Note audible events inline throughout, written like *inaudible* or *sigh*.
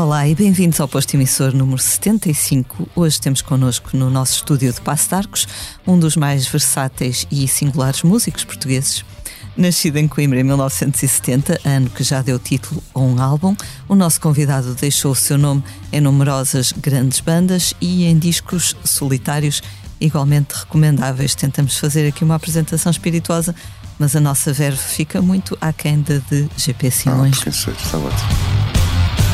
Olá e bem-vindos ao posto emissor número 75. Hoje temos connosco no nosso estúdio de Passo de Arcos um dos mais versáteis e singulares músicos portugueses. Nascido em Coimbra em 1970, ano que já deu título a um álbum, o nosso convidado deixou o seu nome em numerosas grandes bandas e em discos solitários igualmente recomendáveis. Tentamos fazer aqui uma apresentação espirituosa, mas a nossa verve fica muito aquém da de GP Simões. Ah, porque sei, está ótimo.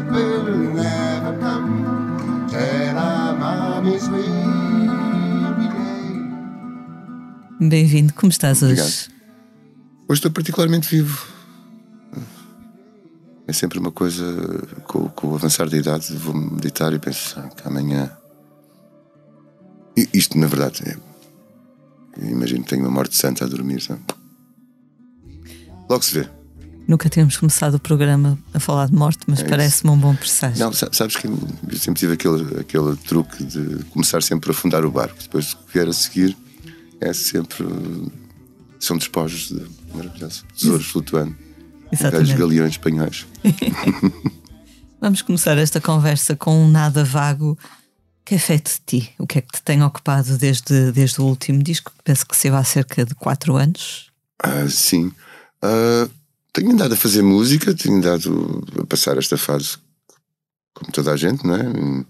that will never come. Tell our mommies we'll. Bem-vindo, como estás hoje? Obrigado. Hoje estou particularmente vivo. É sempre uma coisa, com, com o avançar da idade, vou meditar e penso ah, que amanhã. Isto, na verdade, é. eu Imagino que tenho uma morte santa a dormir. Sabe? Logo se vê. Nunca temos começado o programa a falar de morte, mas É parece-me um bom presságio. Não, sa- sabes que eu sempre tive aquele, aquele truque de começar sempre a afundar o barco. Depois o que vier a seguir é sempre. São despojos de maravilhosos. Tesouros flutuando. Exatamente. galeões espanhóis. *laughs* *laughs* Vamos começar esta conversa com um nada vago. Que é feito de ti? O que é que te tem ocupado desde, desde o último disco? Penso que saiu há cerca de 4 anos. Ah, sim. Ah, tenho andado a fazer música, tenho andado a passar esta fase como toda a gente, não é?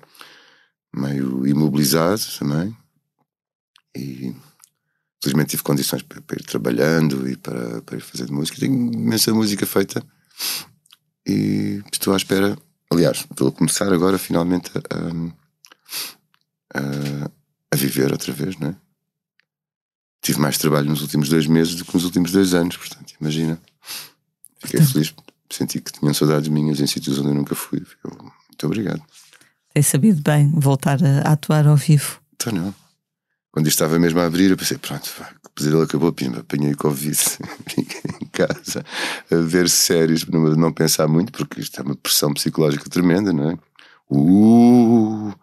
Meio imobilizado também. E felizmente tive condições para, para ir trabalhando e para, para ir fazer música. Tenho imensa música feita e estou à espera. Aliás, estou a começar agora finalmente a, a, a viver outra vez, não é? tive mais trabalho nos últimos dois meses do que nos últimos dois anos, portanto, imagina. Fiquei feliz, senti que tinham saudades minhas em sítios onde eu nunca fui. Eu, muito obrigado. Tem sabido bem voltar a, atuar ao vivo. Então não. Quando isto estava mesmo a abrir, eu pensei, pronto, vai, o pesadelo acabou, pimba, apanhei Covid, fiquei *laughs* em casa a ver séries, não, não pensar muito, porque isto é uma pressão psicológica tremenda, não é? Uh,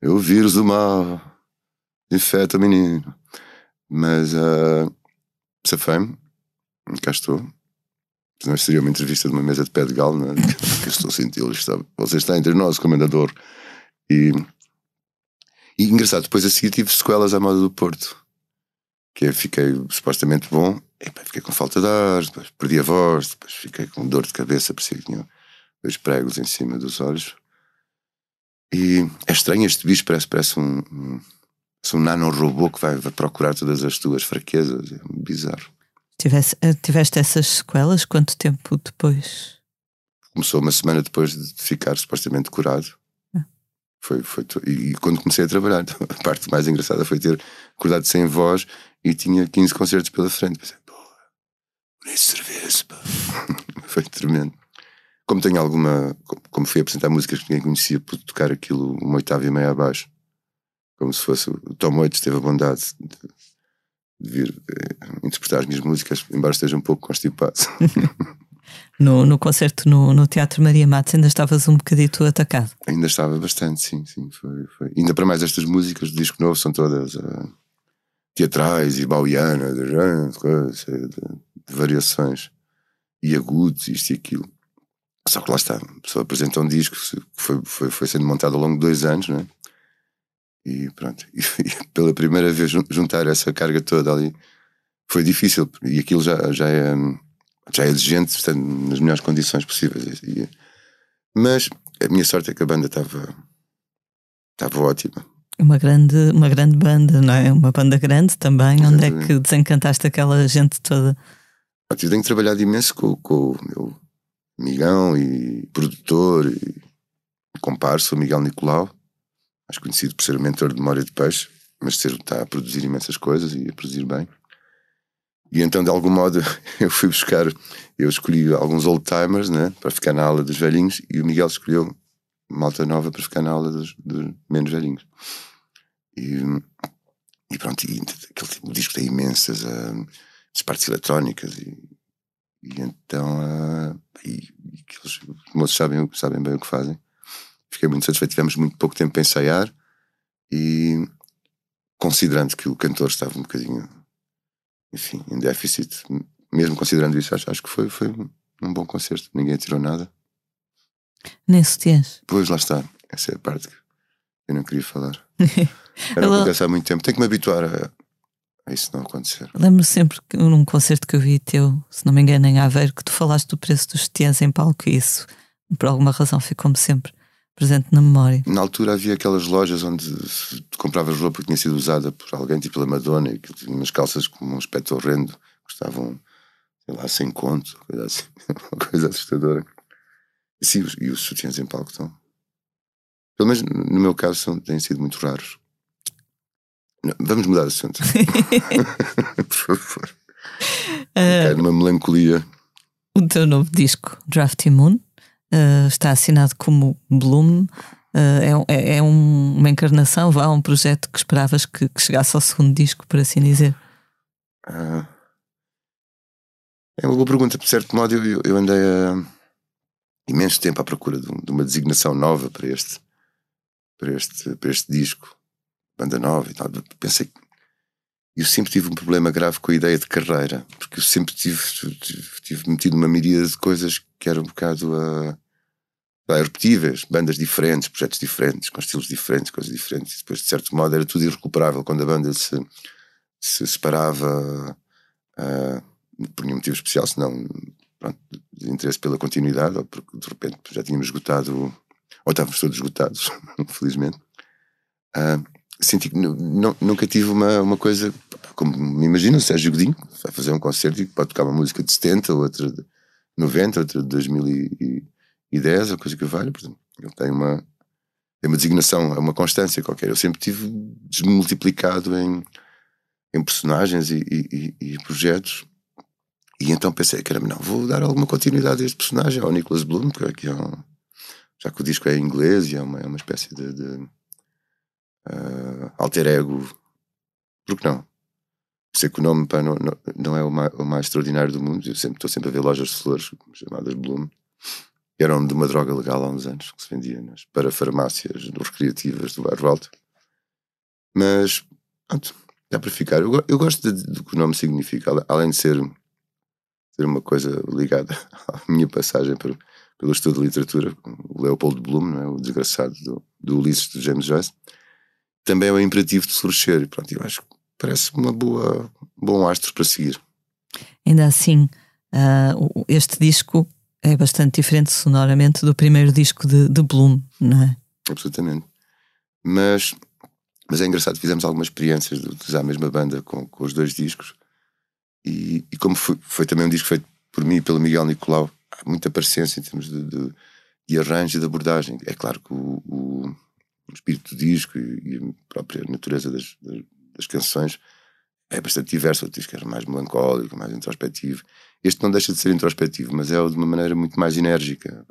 é o vírus do mal, infeta o menino. Mas uh, safei-me, cá estou. Isto seria uma entrevista de uma mesa de pé de galo, não é? *laughs* que eu estou está- Você está entre nós, comendador. E, e engraçado, depois a seguir tive sequelas à moda do Porto. Que eu fiquei supostamente bom, e, pá, fiquei com falta de ar, depois perdi a voz, depois fiquei com dor de cabeça, parecia que tinha dois pregos em cima dos olhos. E é estranho, este bicho parece, parece um, um, um nanorobô que vai, vai procurar todas as tuas fraquezas. É bizarro. Tivesse, eh, tiveste essas sequelas quanto tempo depois? Começou uma semana depois de ficar supostamente curado. Ah. Foi, foi, e, e quando comecei a trabalhar, *laughs* a parte mais engraçada foi ter acordado sem voz e tinha 15 concertos pela frente. Pensei, porra, bonito serviço, pá. *laughs* foi tremendo. Como tenho alguma. como- fui apresentar músicas que ninguém conhecia, pude tocar aquilo uma oitava e meia abaixo. Como se fosse. O Tom Waits teve a bondade de, de vir eh, interpretar as minhas músicas, embora esteja um pouco constipado. *laughs* No, no concerto no, no Teatro Maria Matos ainda estavas um bocadito atacado. Ainda estava bastante, sim, sim. Foi, foi. Ainda para mais estas músicas do disco novo são todas ah, teatrais e bauianas, de, de- de variações e agudos, isto e aquilo. Só que lá está, a pessoa apresenta um disco que foi, foi, foi sendo montado ao longo de dois anos, não é? E pronto, *laughs* e, pela primeira vez jun- juntar essa carga toda ali foi difícil, e aquilo já, já é hum, já é exigente, portanto, nas melhores condições possíveis. E- mas a minha sorte é que a banda estava estava ótima. Uma grande, uma grande banda, não é? Uma banda grande também. Onde é que desencantaste aquela gente toda? Eu tenho trabalhado imenso com, com o meu amigão e produtor e comparso, o Miguel Nicolau, mais conhecido por ser o mentor de Memória de Peixe, mas ser, está a produzir imensas coisas e a produzir bem. E então, de algum modo, *laughs* eu fui buscar, eu escolhi alguns old timers, né, para ficar na aula dos velhinhos, e o Miguel escolheu malta nova para ficar na aula dos, dos menos velhinhos. E, e pronto, e aquele tipo, o disco tem imensas uh, as partes eletrónicas e, e então uh, e, e os moços sabem, sabem bem o que fazem. Fiquei muito satisfeito. Tivemos muito pouco tempo para ensaiar e considerando que o cantor estava um bocadinho, enfim, em déficit, mesmo considerando isso, acho, acho que foi, foi um bom concerto. Ninguém tirou nada. Nem sutiãs. Pois lá está. Essa é a parte que eu não queria falar. *laughs* Era o que acontece há muito tempo. Tenho que me habituar a, a isso não acontecer. Lembro sempre que num concerto que eu vi teu, se não me engano, em Aveiro, que tu falaste do preço dos sutiãs em palco e isso, por alguma razão, ficou-me sempre presente na memória. Na altura havia aquelas lojas onde compravas roupa que tinha sido usada por alguém, tipo pela Madonna, e que tinha umas calças com um aspecto horrendo, custavam, sei lá, 100 contos, coisa assim, *laughs* uma coisa assustadora. E, sim, e os sutiãs em palco estão. Pelo menos no meu caso são, têm sido muito raros. Não, vamos mudar de assunto. *laughs* *laughs* por favor. Uh, uma melancolia. O teu novo disco, Drafty Moon, uh, está assinado como Bloom. Uh, é, é um, uma encarnação, vá, um projeto que esperavas que, que chegasse ao segundo disco, por assim dizer? Uh, é uma boa pergunta. De certo modo, eu, eu andei há imenso tempo à procura de, de, uma designação nova para este, para este, para este disco, banda nova e tal. Pensei que eu sempre tive um problema grave com a ideia de carreira, porque eu sempre tive, tive, tive metido uma miríade de coisas que eram um bocado uh, repetíveis, bandas diferentes, projetos diferentes, com estilos diferentes, coisas diferentes. E depois, de certo modo, era tudo irrecuperável quando a banda se, se separava uh, por nenhum motivo especial, senão pronto, de interesse pela continuidade, ou porque de repente já tínhamos esgotado, ou estávamos todos esgotados, *laughs* felizmente. Uh, senti que nunca tive uma, uma coisa como me imagino o Sérgio Godinho vai fazer um concerto e pode tocar uma música de 70 outra de 90 outra de 2010 ou coisa que valha ele tem uma tem uma designação é uma constância qualquer. Eu sempre tive desmultiplicado em em personagens e, e, e projetos. E então pensei era não vou dar alguma continuidade a este personagem ao Nicholas Bloom que é um, já que o disco é em inglês e é uma, é uma espécie de, de uh, alter ego. Por que não? Sei que o nome pá, não, não, não, é o mais, o mais, extraordinário do mundo. Eu sempre estou sempre a ver lojas de flores chamadas Bloom. Era nome de uma droga legal há uns anos que se vendia nas, para farmácias recreativas do bairro Alto. Mas pronto, dá para ficar. Eu, eu gosto do que o nome significa, além de ser, ser uma coisa ligada *laughs* à minha passagem por, pelo estudo de literatura, o Leopold Bloom, é? o desgraçado do, do Ulisses de James Joyce também é o imperativo de florescer. E pronto, eu acho que parece uma boa, um bom astro para seguir. Ainda assim, uh, este disco é bastante diferente sonoramente do primeiro disco de, de Bloom, não é? Absolutamente. Mas, mas é engraçado, fizemos algumas experiências de utilizar a mesma banda com, com os dois discos. E, e como foi, foi, também um disco feito por mim e pelo Miguel Nicolau, há muita paciência em termos de, de, de arranjo e de abordagem. É claro que o espírito do disco e, a própria natureza das, das, das, canções é bastante diverso. O disco era mais melancólico, mais introspectivo. Este não deixa de ser introspectivo, mas é de uma maneira muito mais enérgica.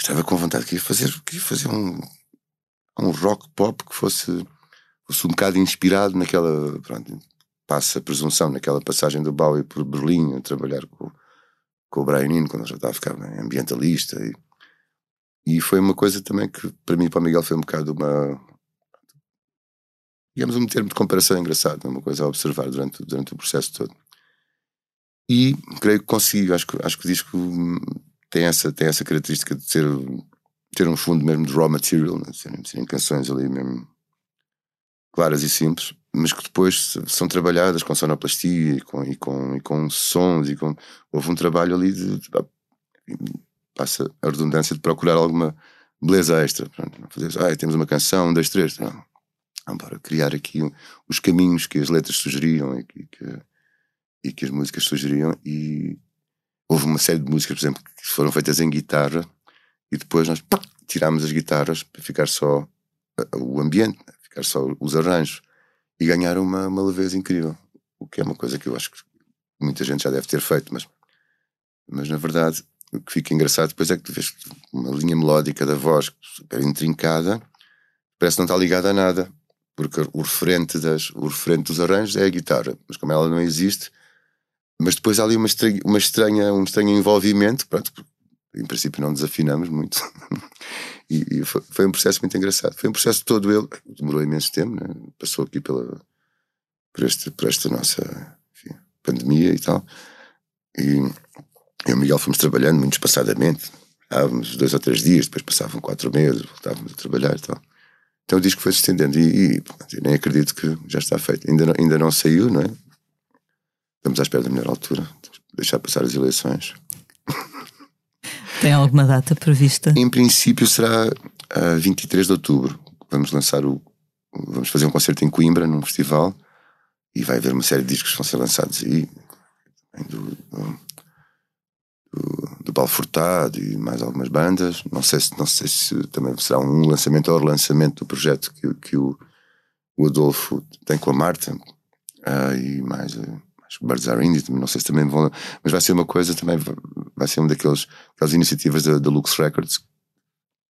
Estava com vontade ia fazer, que ia fazer um, um rock pop que fosse, fosse um bocado inspirado naquela. Pronto, passa a presunção, naquela passagem do Bowie por Berlim, a trabalhar com, com o Brian Eno, quando já estava a ficar ambientalista. E, e foi uma coisa também que para mim e para o Miguel foi um bocado uma. digamos, um termo de comparação engraçado, uma coisa a observar durante, durante o processo todo. E creio que consigo, acho que, acho que o disco tem essa, tem essa característica de ser, ter um fundo mesmo de raw material, né? serem, serem canções ali mesmo claras e simples, mas que depois são trabalhadas com sonoplastia e com, e com, e com sons e com houve um trabalho ali de, de passa a redundância de procurar alguma beleza extra. Pronto, não fazer, ah, temos uma canção, um, dois, três. Não. Vamos para criar aqui os caminhos que as letras sugeriam e que, que, e que as músicas sugeriam. E houve uma série de músicas, por exemplo, que foram feitas em guitarra e depois nós pá, tirámos as guitarras para ficar só o ambiente, né, ficar só os arranjos e ganhar uma, uma leveza incrível. O que é uma coisa que eu acho que muita gente já deve ter feito, mas, mas na verdade o que fica engraçado depois é que tu vês uma linha melódica da voz super intrincada, parece que não está ligada a nada, porque o referente, das, o referente dos arranjos é a guitarra, mas como ela não existe, mas depois há ali uma estranha, uma estranha, um estranho envolvimento, pronto, em princípio não desafinamos muito, *laughs* e, e foi, foi, um processo muito engraçado. Foi um processo todo ele, demorou imenso tempo, né? passou aqui pela, por, este, por esta nossa enfim, pandemia e tal, e eu e o Miguel fomos trabalhando muito espaçadamente. Estávamos dois ou três dias, depois passavam quatro meses, voltávamos a trabalhar e tal. Então o disco foi se estendendo e, e eu nem acredito que já está feito. Ainda não, ainda não saiu, não é? Estamos à espera da melhor altura. Deixar passar as eleições. *laughs* Tem alguma data prevista? Em princípio será a 23 de outubro. Vamos lançar o. Vamos fazer um concerto em Coimbra, num festival, e vai haver uma série de discos que vão ser lançados aí. Do, do, do, do Paulo e mais algumas bandas. Não sei se, não sei se também será um lançamento ou relançamento do projeto que, que o, o Adolfo tem com a Marta uh, e mais. Uh, Birds Are Indie, não sei se também vão. Mas vai ser uma coisa também, vai ser uma daqueles, daquelas iniciativas da, da Lux Records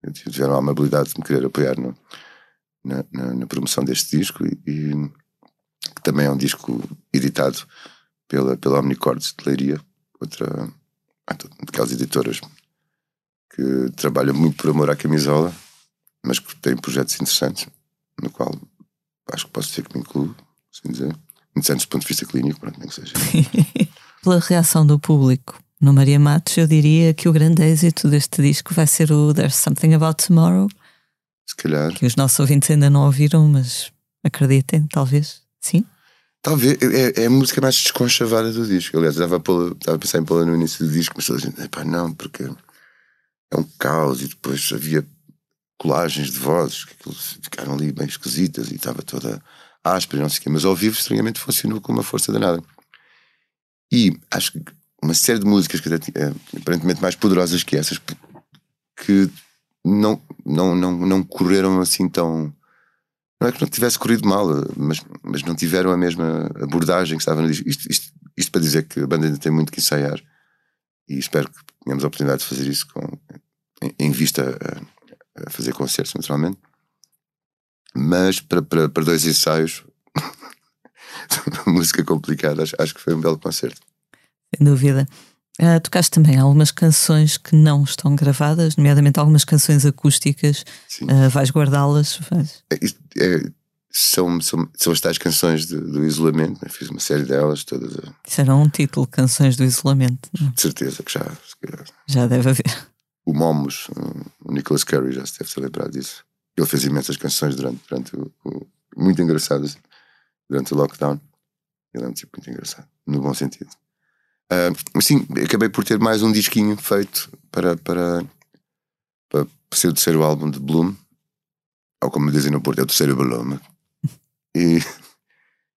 que tiveram a amabilidade de me querer apoiar no, na, na, na, promoção deste disco e, e, que também é um disco editado pela, pela Omnicords de Leiria, outra daquelas editoras que trabalham muito por amor à camisola, mas que têm projetos interessantes, no qual acho que posso dizer que me incluo, assim dizer. Interessantes do ponto de vista clínico, pronto, nem que seja. *laughs* Pela reação do público no Maria Matos, eu diria que o grande êxito deste disco vai ser o There's Something About Tomorrow. Se calhar. Que os nossos ouvintes ainda não ouviram, mas acreditem, talvez. Sim? Talvez, é, é, a música mais desconchavada do disco. Aliás, estava a, estava a pensar em pô-la no início do disco, mas toda a gente, pá, não, porque é um caos e depois havia colagens de vozes que ficaram ali bem esquisitas e estava toda áspera não sei o quê, mas ao vivo estranhamente funcionou com uma força danada. E acho que uma série de músicas que é, aparentemente mais poderosas que essas que não, não, não, não correram assim tão não é que não tivesse corrido mal, mas, mas não tiveram a mesma abordagem que estava no disco. Isto, isto, isto para dizer que a banda ainda tem muito que ensaiar e espero que tenhamos a oportunidade de fazer isso com, em, em vista a, a, fazer concertos, naturalmente. Mas para, para, para dois ensaios, *laughs* música complicada, acho, acho que foi um belo concerto. Sem dúvida. Uh, tocaste também algumas canções que não estão gravadas, nomeadamente algumas canções acústicas. Uh, vais guardá-las? É, é, são, são, são as tais canções de, do isolamento, né? fiz uma série delas todas. Isso era um título, Canções do Isolamento. Não? De certeza que já. Já deve haver. O Momos, o Nicholas Carey, já se deve ter lembrado disso. Ele fez imensas canções durante, durante o, o, muito engraçadas durante o lockdown. Ele é um tipo muito engraçado, no bom sentido. Uh, sim, acabei por ter mais um disquinho feito para, para, para ser o terceiro álbum de Bloom, ou como dizem no Porto, é o terceiro Bloom. *laughs* E,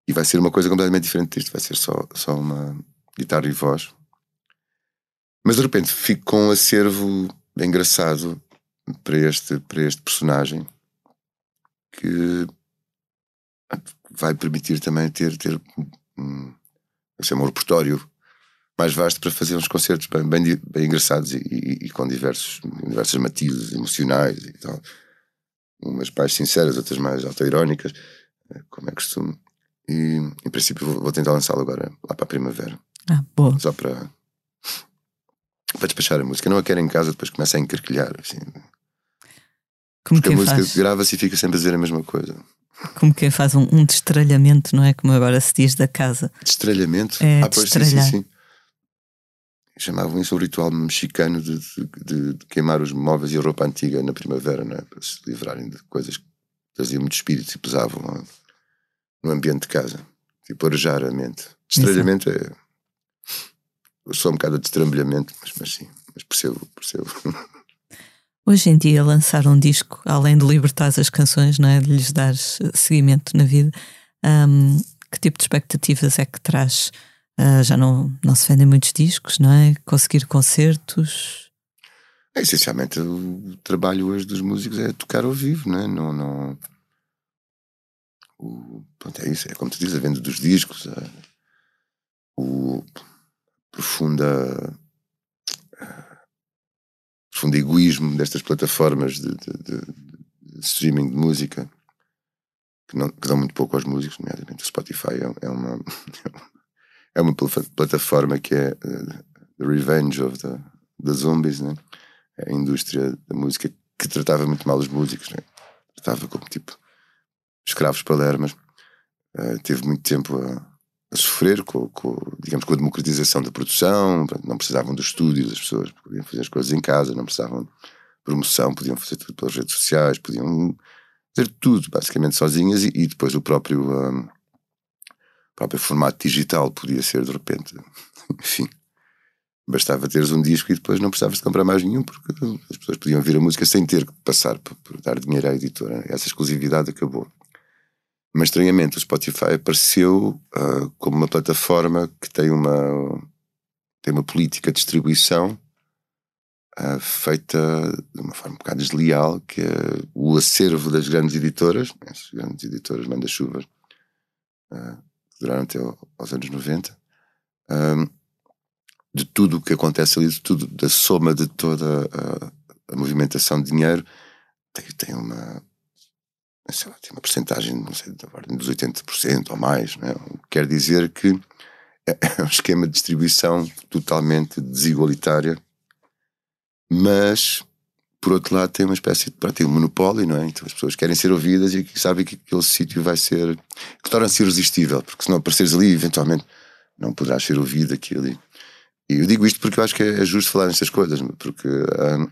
e vai ser uma coisa completamente diferente disto, vai ser só, só uma guitarra e voz. Mas de repente fico com um acervo engraçado para este, para este personagem que vai permitir também ter, ter um, um repertório mais vasto para fazer uns concertos bem, bem, bem engraçados e, e, e, com diversos, diversos matizes emocionais e tal. Umas mais sinceras, outras mais autoirónicas, eh, como é costume. E em princípio vou, vou tentar lançá-lo agora, lá para a primavera. Ah, boa. Só para, para despachar a música. Não a quero em casa, depois começa a encarquilhar. Assim. Como Porque a música grava-se e fica sempre a dizer a mesma coisa. Como quem faz um, um destralhamento, não é? Como agora se diz da casa. Destralhamento? É, ah, pois, sim, sim, sim chamavam isso o ritual mexicano de, de, de, queimar os móveis e a roupa antiga na primavera, não é? para se livrarem de coisas que traziam muito espírito e pesavam no, no ambiente de casa. Tipo, arejar a mente. Destralhamento é. Eu sou um bocado de destrambulhamento, mas, mas sim, mas percebo, percebo. *laughs* Hoje em dia, lançar um disco, além de libertar as canções, não é? de lhes dar seguimento na vida, um, que tipo de expectativas é que traz? Uh, já não, não se vendem muitos discos, não é? Conseguir concertos. É, essencialmente, o trabalho hoje dos músicos é tocar ao vivo, não é? Não, não... O, pronto, é isso, é como tu dizes, a venda dos discos, a, o profunda. fundo, egoísmo destas plataformas de, de, de, de streaming de música que, não, que dão muito pouco aos músicos, nomeadamente o Spotify é, é uma *laughs* é uma plataforma que é uh, The Revenge of the, the Zombies, né? É a indústria da música que tratava muito mal os músicos, né? tratava como tipo escravos palermas. Uh, teve muito tempo a, a sofrer com, com, digamos, com a democratização da produção, não precisavam dos estúdios, as pessoas podiam fazer as coisas em casa, não precisavam de promoção, podiam fazer tudo pelas redes sociais, podiam fazer tudo basicamente sozinhas e, e depois o próprio, um, ah, próprio formato digital podia ser de repente, *laughs* enfim, bastava teres um disco e depois não precisavas de comprar mais nenhum porque as pessoas podiam ouvir a música sem ter que passar por, por dar dinheiro à editora. Essa exclusividade acabou. Mas estranhamente o Spotify apareceu uh, como uma plataforma que tem uma, tem uma política de distribuição uh, feita de uma forma um bocado desleal, que é o acervo das grandes editoras, essas grandes editoras manda-chuvas, uh, duraram até aos anos 90, de tudo o que acontece ali, de tudo, da soma de toda a, a movimentação de dinheiro, tem, tem uma sei lá, tem uma porcentagem, não sei, da ordem dos 80% ou mais, não é? quer dizer que é, *laughs* é um esquema de distribuição totalmente desigualitária, mas por outro lado tem uma espécie de pronto, um monopólio, não é? Então as pessoas querem ser ouvidas e sabem que aquele sítio vai ser que torna-se irresistível, porque se não apareceres ali, eventualmente não poderás ser ouvido aquilo. E eu digo isto porque eu acho que é justo falar nestas coisas, porque ah,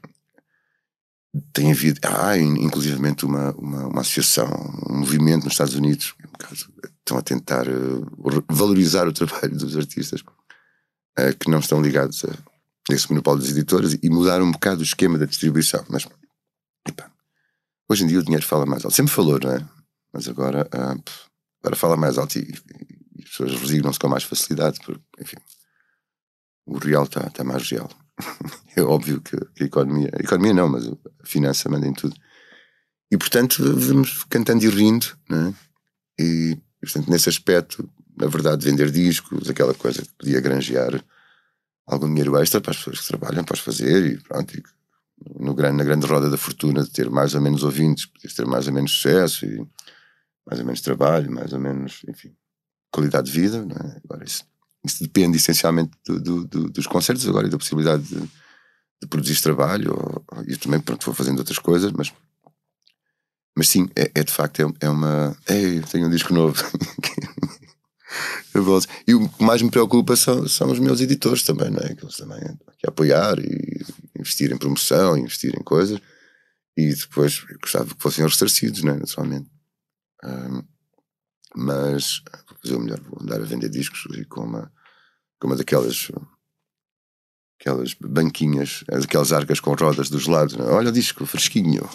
tem havido, há inclusivamente uma, uma, uma, associação, um movimento nos Estados Unidos, caso, estão a tentar uh, valorizar o trabalho dos artistas uh, que não estão ligados a esse monopólio das editoras e mudar um bocado o esquema da distribuição. Mas, epa, hoje em dia o dinheiro fala mais alto. Sempre falou, não é? Mas agora, uh, agora fala mais alto e, e as pessoas resignam-se com mais facilidade, porque, enfim, o real está tá mais real. *laughs* é óbvio que, a economia, a economia não, mas a finança manda em tudo. E portanto vamos cantando e rindo, né? E portanto, nesse aspecto, na verdade, vender discos, aquela coisa que podia granjear algum dinheiro extra para as pessoas que trabalham, para fazer, e pronto. E no grande, na grande roda da fortuna de ter mais ou menos ouvintes, podias ter mais ou menos sucesso e mais ou menos trabalho, mais ou menos, enfim, qualidade de vida, não é? Agora isso isso depende essencialmente do, do, do, dos concertos agora e da possibilidade de, de produzir trabalho. E também, pronto, vou fazendo outras coisas, mas, mas sim, é, é de facto é, é uma. Ei, tenho um disco novo. *laughs* e o que mais me preocupa são, são os meus editores também, não é? Que eles também que apoiar e investir em promoção, investir em coisas. E depois gostava que fossem ressarcidos, não é? Naturalmente. Um, mas vou fazer o melhor, vou andar a vender discos e com uma, com uma daquelas aquelas banquinhas, aquelas arcas com rodas dos lados. Não? É? Olha o disco fresquinho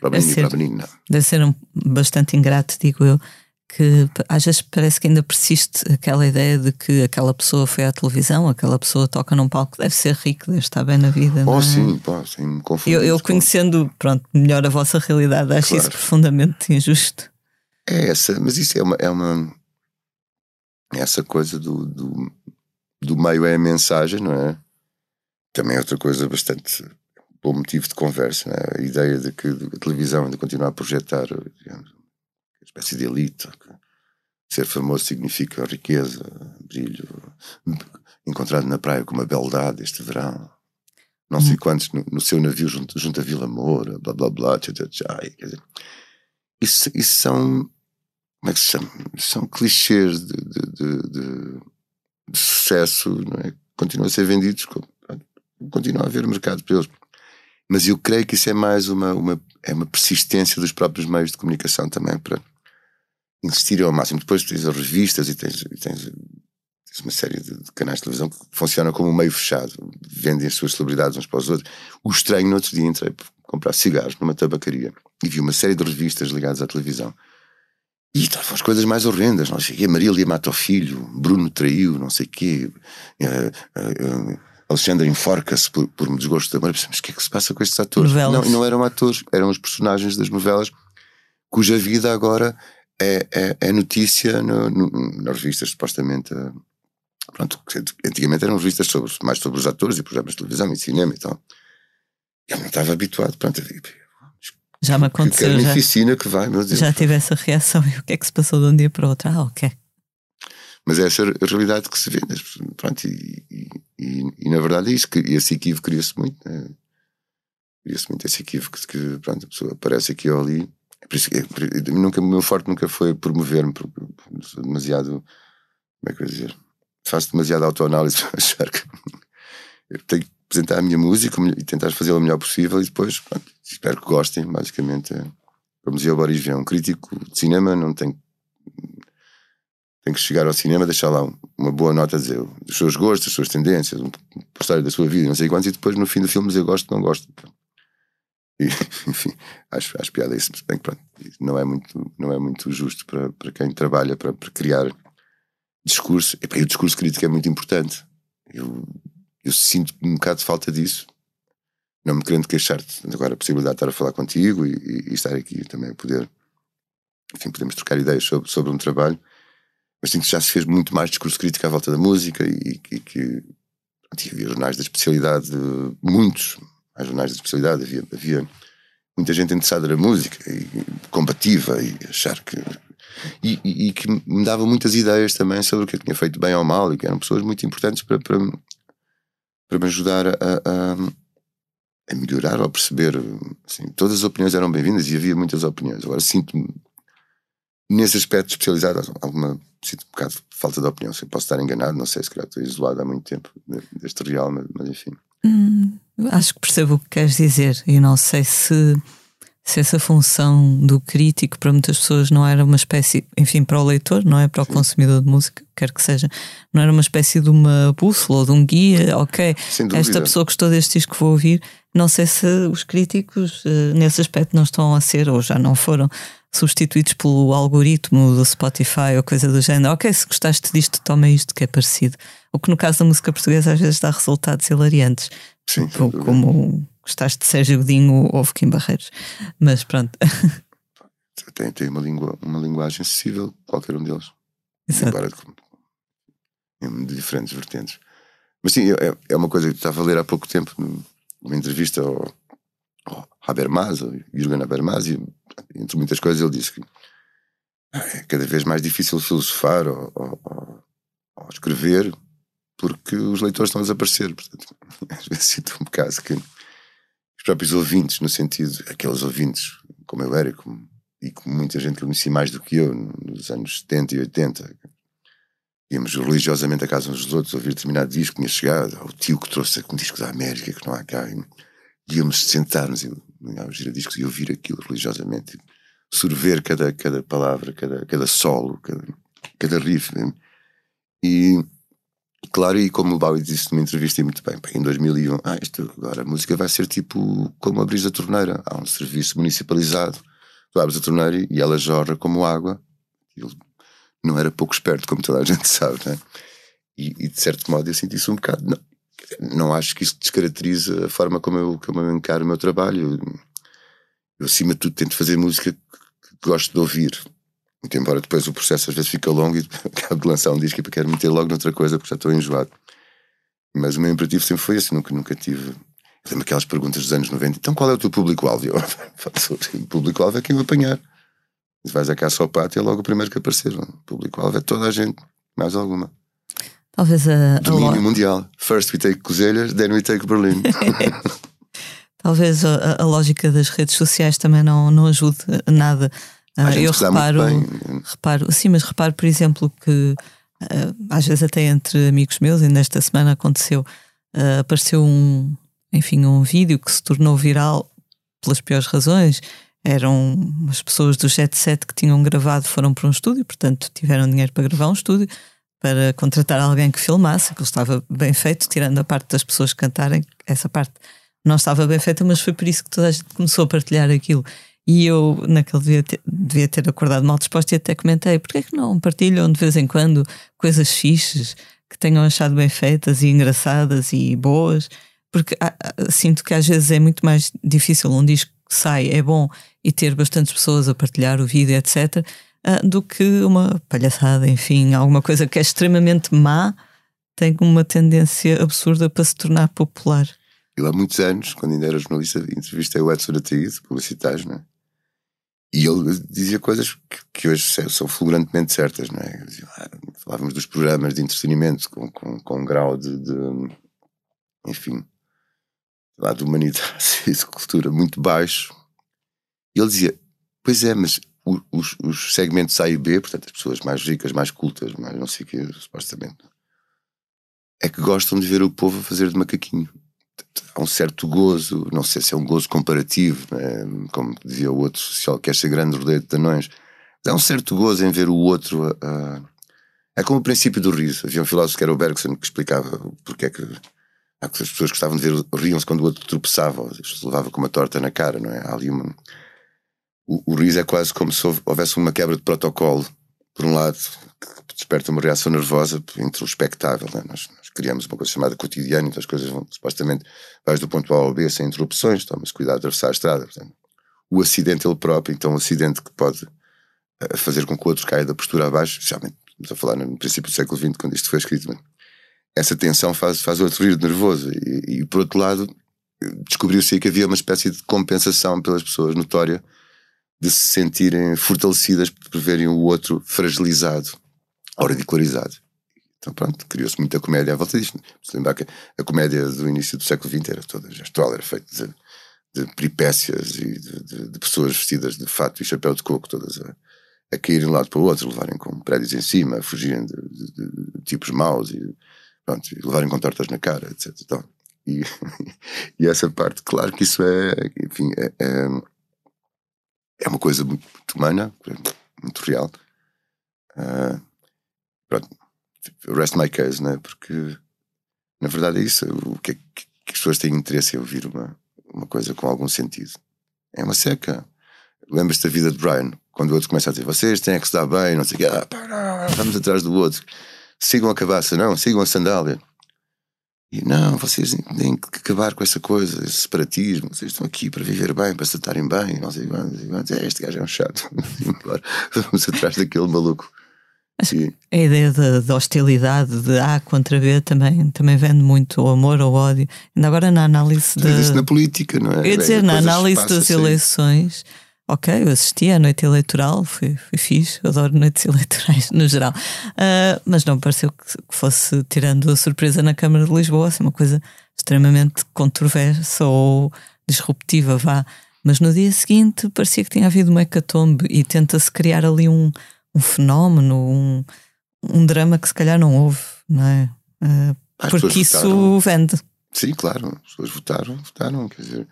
para a menina e para a menina. Deve ser um, bastante ingrato, digo eu, que às vezes parece que ainda persiste aquela ideia de que aquela pessoa foi à televisão, aquela pessoa toca num palco, deve ser rico, deve estar bem na vida. Oh, é? sim, pá, sim, Eu, eu conhecendo, pronto, melhor a vossa realidade, acho claro. isso profundamente injusto. É essa, mas isso é uma. É uma essa coisa do, do, do meio é a mensagem, não é? Também é outra coisa bastante bom motivo de conversa, é? a ideia de que a televisão ainda continua a projetar digamos, espécie de elite, ser famoso significa riqueza, brilho, encontrado na praia com uma beldade este verão, não sei hum. quantos no, no, seu navio junto, junto a Vila Moura, blá blá blá, tchá, tchá, tchá, quer dizer, isso, isso são como é que se chama? São clichês de, de, de, de, de sucesso, não é? Continuam a ser vendidos, continua a haver mercado para eles. Mas eu creio que isso é mais uma, uma, é uma persistência dos próprios meios de comunicação também para insistirem ao máximo. Depois tens as revistas e tens, e tens, tens uma série de, de, canais de televisão que funcionam como um meio fechado, vendem as suas celebridades uns para os outros. O estranho, no outro dia entrei para comprar cigarros numa tabacaria e vi uma série de revistas ligadas à televisão e estavam as coisas mais horrendas, não sei o quê. Marília mata o filho, Bruno traiu, não sei o quê. Uh, uh, uh, Alexandre enforca-se por, por um desgosto de amor. Mas o que é que se passa com estes atores? Não, não eram atores, eram os personagens das novelas cuja vida agora é, é, é notícia no, no, nas revistas, supostamente. Pronto, antigamente eram revistas sobre, mais sobre os atores e programas de televisão e cinema e tal. Eu não estava habituado. Pronto, eu digo, Já me que aconteceu, já, carnificina que vai, meu Deus. já tive essa reação. E o que é que se passou de um dia para o outro? Ah, ok. Mas é essa a realidade que se vê. né? Pronto, e, e, e- e na verdade é isso. que Esse equívoco cria-se muito. Né? Cria-se muito esse equívoco que pronto, a pessoa aparece aqui ou ali. É por isso que é nunca, o meu forte nunca foi promover-me, porque sou demasiado. Como é que eu ia dizer? Faço demasiado autoanálise achar que eu tenho que apresentar a minha música e tentar fazê-la o melhor possível e depois, pronto, espero que gostem. Basicamente, é, como dizia o Boris Vian, um crítico de cinema não tem tem que chegar ao cinema, deixar lá um- uma boa nota a dizer os seus gostos, as suas tendências, um postário da sua vida, não sei quantos, e depois no fim do filme dizer gosto, não gosto. E, *laughs* enfim, acho, acho piada isso, bem pronto, não é muito, não é muito justo para, para quem trabalha para, para criar discurso. E, e o discurso crítico é muito importante. Eu, eu sinto um bocado de falta disso. Não me querendo queixar-te, agora a possibilidade de estar a falar contigo e, e- e estar aqui também a poder, enfim, podemos trocar ideias sobre, sobre um trabalho mas sinto que já se fez muito mais discurso crítico à volta da música e, que e havia jornais da especialidade, muitos mais jornais da especialidade, havia, havia muita gente interessada na música e combativa e achar que. E, e- e que me dava muitas ideias também sobre o que eu tinha feito bem ou mal e que eram pessoas muito importantes para, para, para me ajudar a, a, a melhorar ou a perceber. Assim, todas as opiniões eram bem-vindas e havia muitas opiniões. Agora sinto-me nesse aspecto especializado, alguma sinto um bocado de falta de opinião. Eu posso estar enganado, não sei, se calhar estou isolado há muito tempo de- deste real, mas, mas enfim. Hum, acho que percebo o que queres dizer e não sei se, se essa função do crítico para muitas pessoas não era uma espécie, enfim, para o leitor, não é para o consumidor de música, quer que seja, não era uma espécie de uma bússola ou de um guia, ok, esta pessoa gostou deste disco que vou ouvir. Não sei se os críticos eh, nesse aspecto não estão a ser ou já não foram substituídos pelo algoritmo do Spotify ou coisa do género. Ok, se gostaste disto, toma isto que é parecido. O que no caso da música portuguesa às vezes dá resultados hilariantes. Sim, como gostaste de Sérgio Godinho ou Kim Barreiros. Mas pronto, Tem, tem uma, língua, uma linguagem acessível, qualquer um deles. Exato. Embora de, em- de diferentes vertentes. Mas sim, é, é uma coisa que estava a ler há pouco tempo, numa entrevista ao, ao Habermas, ao Jürgen Habermas, e entre muitas coisas ele disse que ah, é cada vez mais difícil filosofar ou- ou- ou escrever porque os leitores estão a desaparecer. Portanto, *laughs* às vezes sinto um bocado que os próprios ouvintes, no sentido, aqueles ouvintes como eu era, como, e como muita gente que eu conheci mais do que eu nos anos 70 e 80, íamos religiosamente a casa uns dos outros ouvir determinado disco tinha chegado, o tio que trouxe um disco da América que não há cá, e íamos sentar-nos e aos giradiscos e ouvir aquilo religiosamente, sorver cada, cada palavra, cada, cada solo, cada, cada riff. E, claro, e como o Bowie disse numa entrevista muito bem, em 2001, ah, isto agora a música vai ser tipo como abrir a torneira, há um serviço municipalizado, tu abres a torneira e ela jorra como água. Ele não era pouco esperto, como toda a gente *laughs* sabe, né? e, e de certo modo eu senti isso um bocado. Não, não acho que isso descaracteriza a forma como eu, como eu encaro o meu trabalho. Eu, acima de tudo, tento fazer música que gosto de ouvir. Muito embora depois o processo às vezes fica longo e *laughs* acabo de lançar um disco e quero meter logo noutra coisa porque já estou enjoado. Mas o meu imperativo sempre foi esse, nunca, nunca tive. Eu lembro aquelas perguntas dos anos 90. Então qual é o teu público-alvo? *laughs* O público-alvo é quem eu apanhar. Se vais a caça ao pátio, é logo o primeiro que aparecer. O público-alvo é toda a gente, mais alguma. talvez a, a Domínio lo- mundial. First we take Cozelhas, then we take Berlim. *laughs* talvez a, a lógica das redes sociais também não, não ajude nada. Ah, eu que reparo, reparo, sim, mas reparo, por exemplo, que ah, às vezes até entre amigos meus, e nesta semana aconteceu, ah, apareceu um, enfim, um vídeo que se tornou viral pelas piores razões. Eram as pessoas do Jet Set que tinham gravado, foram para um estúdio, portanto tiveram dinheiro para gravar um estúdio, para contratar alguém que filmasse, aquilo estava bem feito, tirando a parte das pessoas cantarem, essa parte não estava bem feita, mas foi por isso que toda a gente começou a partilhar aquilo. E eu, naquele dia, devia ter acordado mal disposto e até comentei: porque é que não partilham de vez em quando coisas fixes que tenham achado bem feitas e engraçadas e boas? Porque ah, ah, sinto que às vezes é muito mais difícil um disco que sai, é bom e ter bastantes pessoas a partilhar o vídeo, etc., ah, do que uma palhaçada, enfim, alguma coisa que é extremamente má tem uma tendência absurda para se tornar popular. Eu há muitos anos, quando ainda era jornalista, entrevistei o Edson Ataíde, publicitário, é? E ele dizia coisas que, que hoje são fulgurantemente certas, não é? Ah, falávamos dos programas de entretenimento com, com, com um grau de, de enfim, lá, de humanidade *laughs* e de cultura muito baixo. E ele dizia, pois é, mas os, os, segmentos A e B, portanto, as pessoas mais ricas, mais cultas, mais não sei o quê, supostamente, é que gostam de ver o povo a fazer de macaquinho. Há um certo gozo, não sei se é um gozo comparativo, né? como dizia o outro social, quer ser grande rodeio de tanões. Há um certo gozo em ver o outro. A, a... É como o princípio do riso. Havia um filósofo que era o Bergson que explicava porque é que as pessoas gostavam de ver, riam-se quando o outro tropeçava, se levava com uma torta na cara, não é? Há ali uma, o, o riso é quase como se houvesse uma quebra de protocolo. Por um lado, que desperta uma reação nervosa introspectável. Nós, nós, criamos uma coisa chamada cotidiano, então as coisas vão, supostamente, vais do ponto A ao B sem interrupções, tomas cuidado de atravessar a estrada. Portanto, o acidente ele próprio, então um acidente que pode uh, fazer com que o outro caia da postura abaixo, especialmente, estamos a falar no princípio do século XX, quando isto foi escrito, mas essa tensão faz, faz o outro rir nervoso. E, e por outro lado, descobriu-se que havia uma espécie de compensação pelas pessoas notória de se sentirem fortalecidas por verem o outro fragilizado ou ridicularizado. Então, pronto, criou-se muita comédia à volta disto. Se lembrar que a comédia do início do século XX era toda gestual, era feita de, de peripécias e de, de, de, pessoas vestidas de fato e chapéu de coco, todas a, a caírem de um lado para o outro, levarem com prédios em cima, fugirem de, tipos maus e, pronto, e levarem com tortas na cara, etc. Então, e, *laughs* e essa parte, claro que isso é, enfim, é, é é uma coisa muito, muito humana, muito real. Uh, pronto, rest my case, né? Porque na verdade é isso. O que, é que, que as pessoas têm interesse em ouvir uma, uma coisa com algum sentido? É uma seca. Lembras-te da vida de Brian? Quando o outro começa a dizer vocês têm que se dar bem, não sei o quê, ah, vamos atrás do outro. Sigam a cabaça, não, sigam a sandália. E não, vocês têm que acabar com essa coisa, esse separatismo. Vocês estão aqui para viver bem, para se tratarem bem. Não sei quantos. É, este gajo é um chato. *laughs* Vamos atrás daquele maluco. Sim. A ideia da hostilidade, de A contra B, também, também vende muito o amor ou o ódio. Ainda agora na análise. De... Isso na política, não é? Quer dizer, na análise das eleições. Ok, eu assisti à noite eleitoral, fui, fui fixe, adoro noites *laughs* eleitorais no geral. Uh, mas não pareceu que, que, fosse, tirando a surpresa na Câmara de Lisboa, assim, uma coisa extremamente controversa ou disruptiva, vá. Mas no dia seguinte parecia que tinha havido uma hecatombe e tenta-se criar ali um, um fenómeno, um, um drama que se calhar não houve, não é? Uh, porque isso votaram. vende. Sim, claro, as pessoas votaram, votaram, quer dizer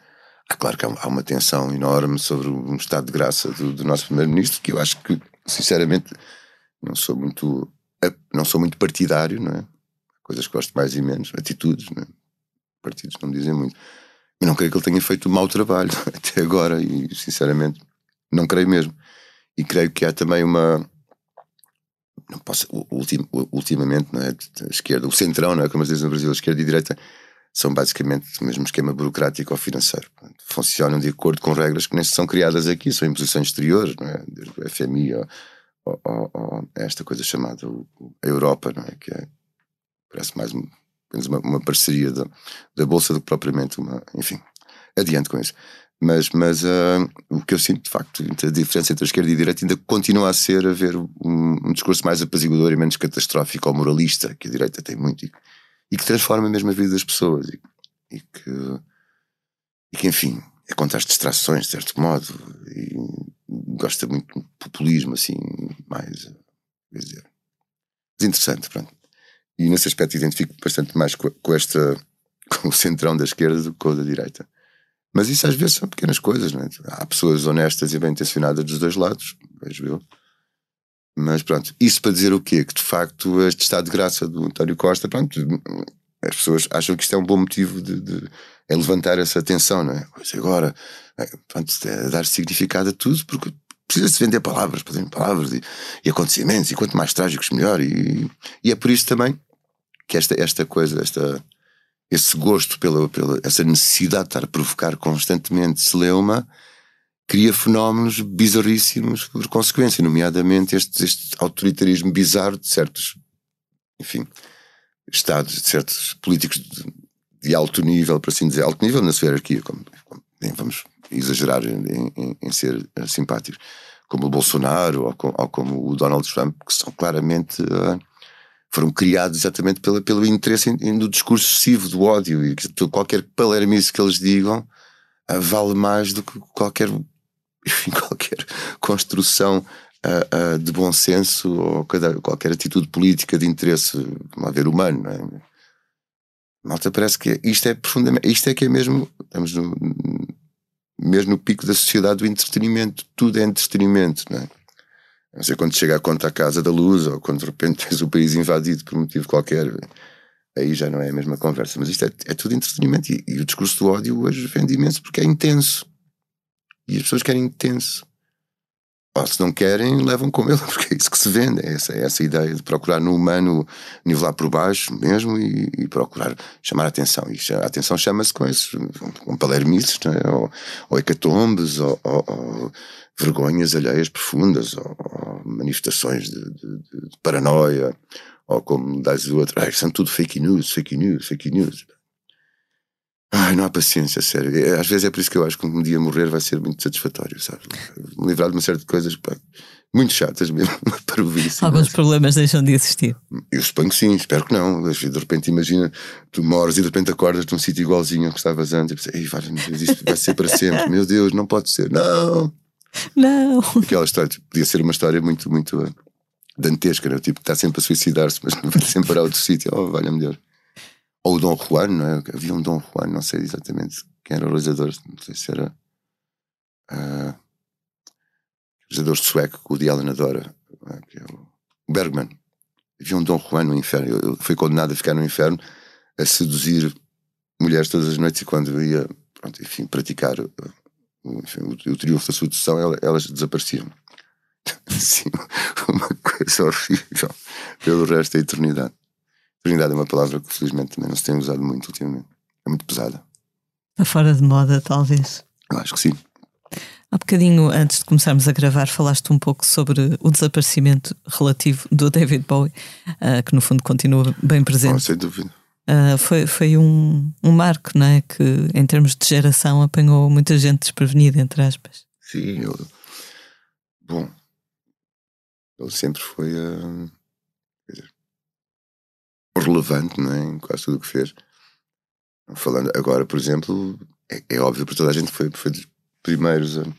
ah, claro que há uma tensão enorme sobre um estado de graça do, do nosso primeiro-ministro que eu acho que, sinceramente, não sou muito não sou muito partidário, não é? Coisas que gosto mais e menos, atitudes, não é? Partidos não me dizem muito. Mas não creio que ele tenha feito um mau trabalho *laughs* até agora e, sinceramente, não creio mesmo. E creio que há também uma não posso, ultim, ultimamente, não é? A esquerda, o centrão, não é? Como se diz no Brasil, a esquerda e a direita são basicamente o mesmo esquema burocrático ou financeiro. Funcionam de acordo com regras que nem são criadas aqui, são imposições exteriores, não é? O FMI ou, ou, ou esta coisa chamada a Europa, não é? Que é, parece mais uma, uma parceria da, da Bolsa do que propriamente uma. Enfim, adiante com isso. Mas, mas uh, o que eu sinto, de facto, a diferença entre a esquerda e a direita ainda continua a ser haver um, um discurso mais apaziguador e menos catastrófico ou moralista, que a direita tem muito. E, e que transforma mesmo a vida das pessoas e, e que, e que, enfim, é contra as distrações, de certo modo, e gosta muito do populismo, assim, mais, quer dizer, mas interessante, pronto. E nesse aspecto identifico bastante mais com, com esta, *laughs* com o centrão da esquerda do que com o da direita. Mas isso às vezes são pequenas coisas, não é? Há pessoas honestas e bem intencionadas dos dois lados, vejo eu. Mas pronto, isso para dizer o quê? Que de facto este estado de graça do António Costa, pronto, as pessoas acham que isto é um bom motivo de, de levantar essa tensão, não é? Pois agora, é, pronto, é dar significado a tudo, porque precisa-se vender palavras, palavras e, e, acontecimentos, e quanto mais trágicos, melhor. E, e é por isso também que esta, esta coisa, esta, esse gosto pela, pela essa necessidade de estar a provocar constantemente celeuma cria fenómenos bizarríssimos por consequência, nomeadamente este, este autoritarismo bizarro de certos, enfim, estados, de certos políticos de, de alto nível, por assim dizer, alto nível na sua hierarquia, como, como, nem vamos exagerar em, em, em ser simpáticos, como o Bolsonaro ou, com, ou, como o Donald Trump, que são claramente. Uh, foram criados exatamente pela, pelo interesse no discurso excessivo do ódio e que qualquer palermice que eles digam uh, vale mais do que qualquer, *laughs* enfim, qualquer construção uh, uh, de bom senso ou qualquer atitude política de interesse, vamos ver, humano. Não é? Malta, parece que isto é profundamente. Isto é que é mesmo. Estamos no, mesmo no pico da sociedade do entretenimento. Tudo é entretenimento, não é? Não sei quando chega a conta à casa da luz ou quando de repente tens o país invadido por motivo qualquer. Aí já não é a mesma conversa. Mas isto é, é tudo entretenimento. E, e, o discurso do ódio hoje vende imenso porque é intenso. E as pessoas querem intenso. Ou se não querem, levam com ele, *laughs* porque é isso que se vende. É essa, é essa ideia de procurar no humano nivelar por baixo mesmo e, e procurar chamar a atenção. E a atenção chama-se com esses, com palermices, é? ou, ou hecatombes, ou, ou, vergonhas alheias profundas, ou, ou manifestações de, de, de, paranoia, ou como dás o outro, ah, são tudo fake news, fake news, fake news. Ai, não há paciência, sério. É, às vezes é por isso que eu acho que um dia morrer vai ser muito satisfatório, sabe? Livrar de uma série de coisas pá, muito chatas mesmo *laughs* para ouvir assim. Alguns mas... problemas deixam de existir. Eu suponho que sim, espero que não. De repente, imagina, tu moras e de repente acordas num sítio igualzinho ao que estavas antes e pensas, vai, isto vai ser para sempre. *laughs* Meu Deus, não pode ser. Não! Não! Aquela história tipo, podia ser uma história muito, muito dantesca, né? tipo, está sempre a suicidar-se, mas vai sempre para outro *laughs* sítio. Oh, valha-me Deus. Ou o Dom Juan, não é? Havia um Dom Juan, não sei exatamente quem era o realizador, não sei se era. Uh, realizador sueco, o de Alan Adora, é? que é o Bergman. Havia um Dom Juan no inferno. Ele foi condenado a ficar no inferno, a seduzir mulheres todas as noites e quando ia, pronto, enfim, praticar o, enfim, o, o triunfo da sedução, elas desapareciam. *laughs* Sim, uma coisa horrível pelo resto da eternidade. Eternidade é uma palavra que felizmente também não se tem usado muito ultimamente. É muito pesada. Está fora de moda, talvez. Eu acho que sim. Há bocadinho, antes de começarmos a gravar, falaste um pouco sobre o desaparecimento relativo do David Bowie, uh, que no fundo continua bem presente. Oh, sem dúvida. Uh, foi foi um, um marco, não é? Que em termos de geração apanhou muita gente desprevenida, entre aspas. Sim, eu... bom, ele sempre foi. Uh relevante não é? em quase tudo o que fez. Falando agora, por exemplo, é, é óbvio para toda a gente foi, foi dos primeiros uh,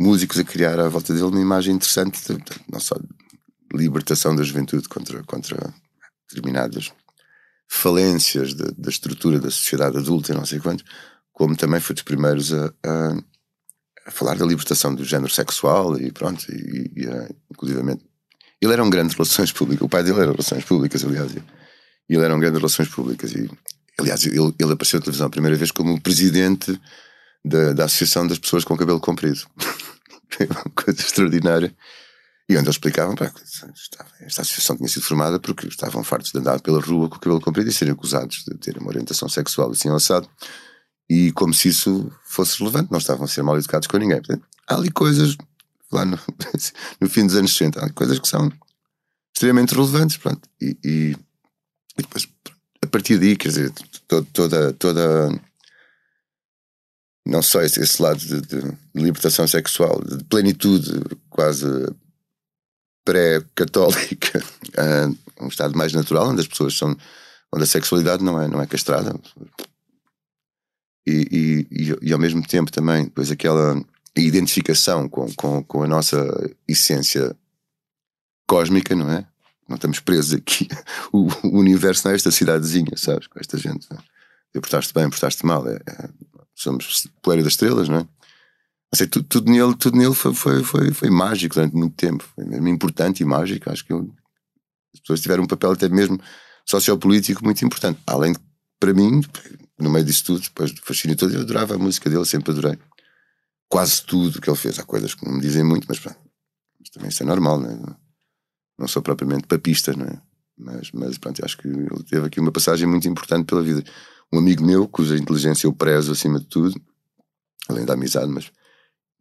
músicos a criar à volta dele uma imagem interessante, de, de, não só de libertação da juventude contra, contra determinadas falências da, da estrutura da sociedade adulta e não sei quantos, como também foi dos primeiros a, a, a falar da libertação do género sexual e pronto, e, e a, inclusivamente ele era um grande relações públicas, o pai dele era relações públicas, aliás. Ele era um grande relações públicas. E, aliás, ele, ele apareceu na televisão a primeira vez como presidente da, da Associação das Pessoas com Cabelo Comprido. *laughs* Uma coisa extraordinária. E onde eles explicavam pá, esta associação tinha sido formada porque estavam fartos de andar pela rua com o cabelo comprido e serem acusados de ter uma orientação sexual assim alçado. E como se isso fosse relevante, não estavam a ser mal educados com ninguém. Portanto, há ali coisas lá no, *laughs* no fim dos anos 60. coisas que são extremamente relevantes, pronto. E, e, e depois, a partir daí, quer dizer, toda, toda, toda não só esse, esse lado de, de, libertação sexual, de plenitude quase pré-católica, *laughs* um estado mais natural, onde as pessoas são, onde a sexualidade não é, não é castrada. E, e, e, ao mesmo tempo também, depois aquela identificação com, com, com a nossa essência cósmica, não é? Não estamos presos aqui. *laughs* O, universo não é esta cidadezinha, sabes? Com esta gente. É? Portaste bem, portaste mal. É, é, somos poeira das estrelas, não é? Tudo, tudo nele, tudo nele foi, foi, foi, foi mágico durante muito tempo. Foi mesmo importante e mágico. Acho que eu, as pessoas tiveram um papel até mesmo sociopolítico muito importante. Além de, para mim, no meio disso tudo, depois do fascínio todo, eu adorava a música dele, sempre adorei quase tudo que ele fez. Há coisas que não me dizem muito, mas, pronto, mas também isso é normal, não, é? não sou propriamente papista, não é? Mas, mas pronto, acho que ele teve aqui uma passagem muito importante pela vida. Um amigo meu, cuja inteligência eu prezo acima de tudo, além da amizade, mas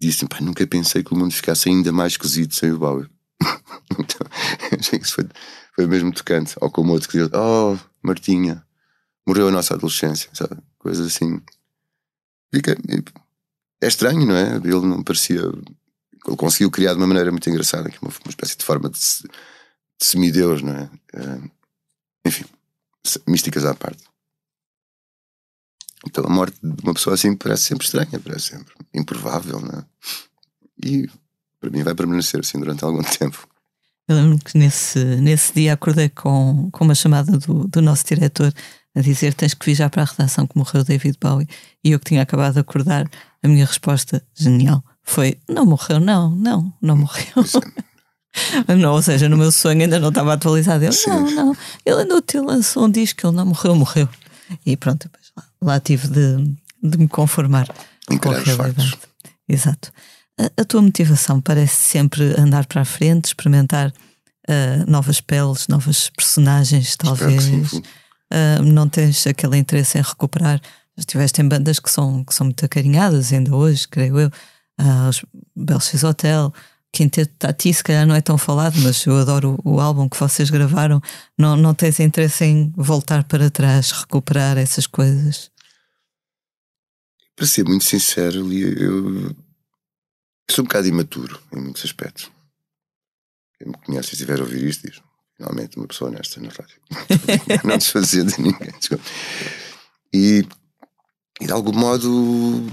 disse-me: nunca pensei que o mundo ficasse ainda mais esquisito sem o Bauer. *laughs* então, *laughs* achei que isso foi, foi mesmo tocante. Ou como outro que disse: Oh, Martinha, morreu a nossa adolescência, sabe? Coisas assim. Fica, é estranho, não é? Ele não parecia. Ele conseguiu criar de uma maneira muito engraçada, que é uma, uma espécie de forma de, de semideus, não é? Uh, enfim, místicas à parte. Então a morte de uma pessoa assim parece sempre estranha, parece sempre improvável, não é? E para mim vai permanecer assim durante algum *laughs* tempo. Eu lembro que nesse, nesse dia acordei com, com uma chamada do, do nosso diretor a dizer tens que viajar para a redação que morreu David Bowie. E eu que tinha acabado de acordar a minha resposta genial foi não morreu não, não, não morreu. *laughs* não, ou seja, no meu sonho ainda não estava atualizado. Eu, não, não, ele andou te lançou um disco ele não morreu, morreu e pronto, lá, lá tive de, de me conformar com a realidade. Exato. A, a, tua motivação parece sempre andar para a frente experimentar uh, novas peles, novas personagens talvez. Uh, não tens aquele interesse em recuperar. Estiveste em bandas que são, que são muito acarinhadas ainda hoje, creio eu. Uh, os Belchis Hotel, Quinteto Tati, se calhar não é tão falado, mas eu adoro o, o, álbum que vocês gravaram. Não, não tens interesse em voltar para trás, recuperar essas coisas? Para ser muito sincero, eu, eu sou um bocado imaturo em muitos aspectos. Quem me conhece e estiver a ouvir isto diz: Finalmente, uma pessoa honesta na rádio. *laughs* não desfazia de ninguém. E, e, de algum modo,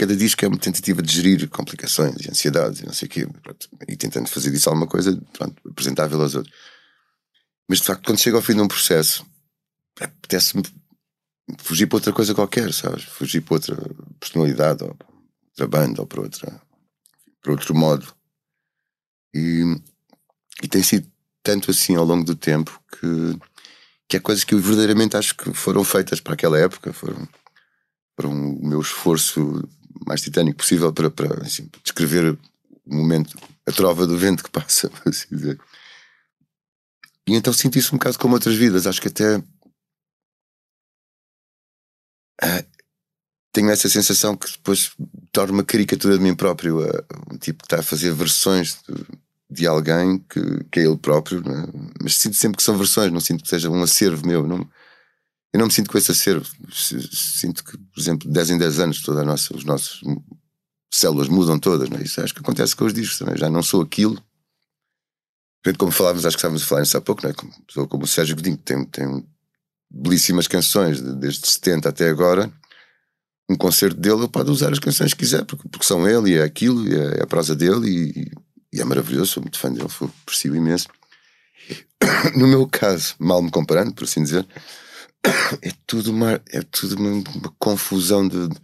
cada disco é uma tentativa de gerir complicações e ansiedades e não sei o quê. Pronto, e tentando fazer disso alguma coisa pronto, apresentável aos outros. Mas de facto, quando chega ao fim de um processo, apetece-me fugir para outra coisa qualquer, sabes? Fugir para outra personalidade, ou para outra banda, ou para, outra, para outro modo. E, e tem sido tanto assim ao longo do tempo que, que é coisas que eu verdadeiramente acho que foram feitas para aquela época, foram, foram o meu esforço mais titânico possível para, para assim, descrever o momento, a trova do vento que passa, *laughs* por assim dizer. E então sinto isso um bocado como outras vidas, acho que até ah, tenho essa sensação que depois torna uma caricatura de mim próprio, um tipo que está a fazer versões de, de alguém que, que é ele próprio, é? mas sinto sempre que são versões, não sinto que seja um acervo meu. Não, eu não me sinto com esse acervo. Sinto que, por exemplo, 10 em 10 anos, todas as nossas, os nossos células mudam todas. Não é? Isso acho que acontece com os discos também. Já não sou aquilo. Como falávamos, acho que estávamos a falar nisso há pouco, não é? Como, como o Sérgio Godinho, que tem, tem belíssimas canções desde 70 até agora. Um concerto dele, ele pode usar as canções que quiser, porque, porque são ele e é aquilo, e é, é a prosa dele, e, e é maravilhoso, sou muito fã dele, aprecio imenso. *coughs* No meu caso, mal me comparando, por assim dizer, *coughs* é tudo uma, é tudo uma, confusão de, de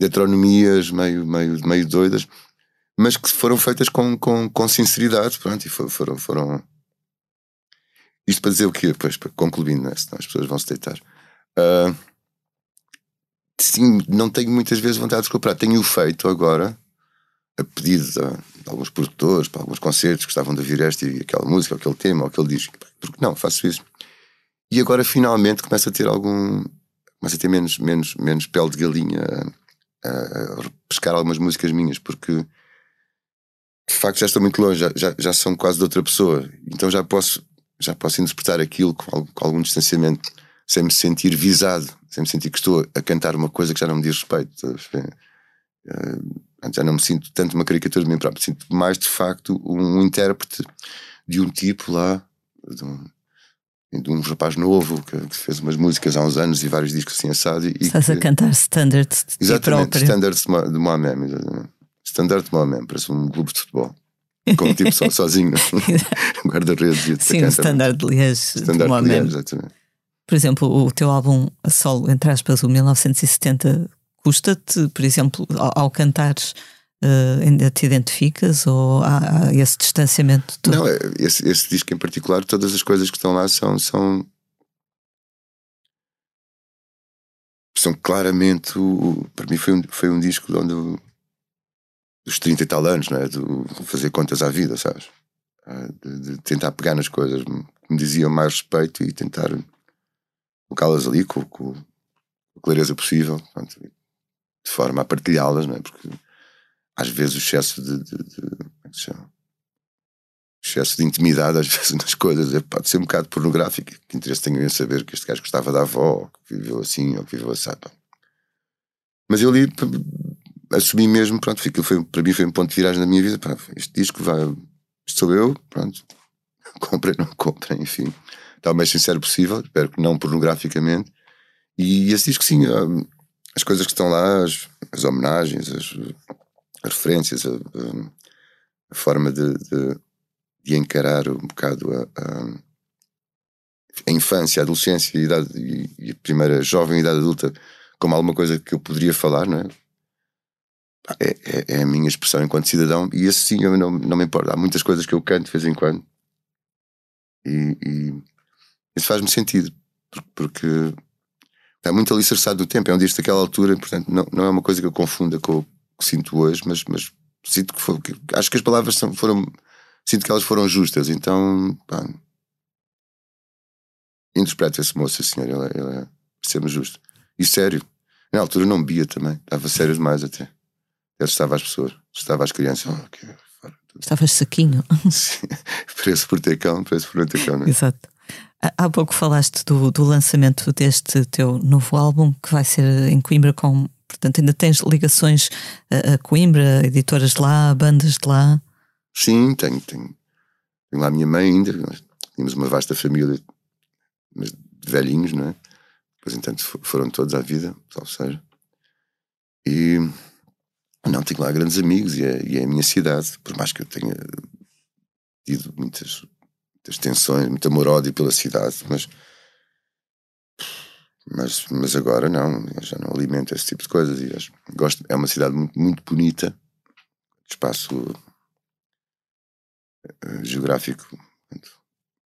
heteronomias meio, meio, meio doidas, mas que foram feitas com, com, com sinceridade, pronto, e foram, foram. Isto para dizer o quê? Pois, concluindo, né? senão as pessoas vão se deitar. Uh, sim, não tenho muitas vezes vontade de recuperar. Tenho feito agora, a pedido de, de, alguns produtores, para alguns concertos que estavam de ouvir esta e aquela música, ou aquele tema, ou aquele disco. Porque não, faço isso. E agora finalmente começa a ter algum. começa a ter menos, menos, menos pele de galinha a, a pescar algumas músicas minhas, porque de facto já estou muito longe, já, já, já são quase de outra pessoa. Então já posso, já posso interpretar aquilo com, com algum distanciamento, sem me sentir visado, sem me sentir que estou a cantar uma coisa que já não me diz respeito. Uh, já não me sinto tanto uma caricatura de mim próprio, sinto mais de facto um intérprete de um tipo lá, de um, de um rapaz novo que, que, fez umas músicas há uns anos e vários discos assim assados. E, Estás que, a cantar standards de Exatamente, standards de Mohamed, standard de Mohamed, parece um clube de futebol. Como tipo só, *laughs* sozinho, *laughs* guarda-redes e Sim, o standard de Liège de Mohamed. exatamente. Por exemplo, o teu álbum solo, entre aspas, o 1970 Custa-te, por exemplo, ao, ao cantares, uh, ainda te identificas ou há, há esse distanciamento? Todo? Não, é, esse, esse disco em particular, todas as coisas que estão lá são. são são claramente para mim foi um, foi um disco onde dos 30 e tal anos, não é? De fazer contas à vida, sabes? Ah, de, de tentar pegar nas coisas que me diziam mais respeito e tentar colocá-las ali com, com, a clareza possível. De forma a partilhá-las, não é? Porque às vezes o excesso de, de, de como é que se chama? excesso de intimidade às *laughs* vezes nas coisas. É, pode ser um bocado pornográfico. Que interesse tenho em saber que este gajo gostava da avó, que viveu assim, ou que viveu assim. Mas eu ali assumi mesmo, pronto, aquilo foi, para mim foi um ponto de viragem na minha vida. Pá, este disco vai, isto sou eu, pronto, *laughs* comprem, não comprem, enfim. Está o mais sincero possível, espero que não pornograficamente. E esse disco, sim, as coisas que estão lá, as, as homenagens, as referências, a, a- a forma de, de, de encarar um bocado a, a, a infância, a adolescência a, idade, e, a primeira jovem idade adulta como alguma coisa que eu poderia falar, não é? É, é, é a minha expressão enquanto cidadão, e esse sim eu não, não me importa. Há muitas coisas que eu canto de vez em quando, e, e isso faz-me sentido, porque, está muito alicerçado no tempo. É um disco daquela altura, portanto, não, não é uma coisa que eu confunda com que sinto hoje, mas, mas sinto que, foi, acho que as palavras são, foram, sinto que elas foram justas, então, pá, interpreto esse moço, esse senhor, ele, é- ele é, ser-me justo. E sério, na altura não bebia também, estava sério demais até. Eu assustava as pessoas, assustava as crianças. Oh, que. Estavas saquinho. *laughs* Sim, preço por ter cão, preço por não ter cão, não é? Exato. Há- Há pouco falaste do, do lançamento deste teu novo álbum, que vai ser em Coimbra com. Portanto, ainda tens ligações a, Coimbra, editoras de lá, bandas de lá. Sim, tenho, tenho, tenho lá a minha mãe ainda. Tínhamos uma vasta família mas de velhinhos, não é? Depois, entanto, fo- foram todos à vida, salvo seja. E não, tenho lá grandes amigos e é, e é a minha cidade, por mais que eu tenha tido muitas, muitas tensões, muito amor-ódio pela cidade, mas, mas, mas agora não, já não alimento esse tipo de coisas. E gosto, é uma cidade muito, muito bonita, espaço eh, geográfico,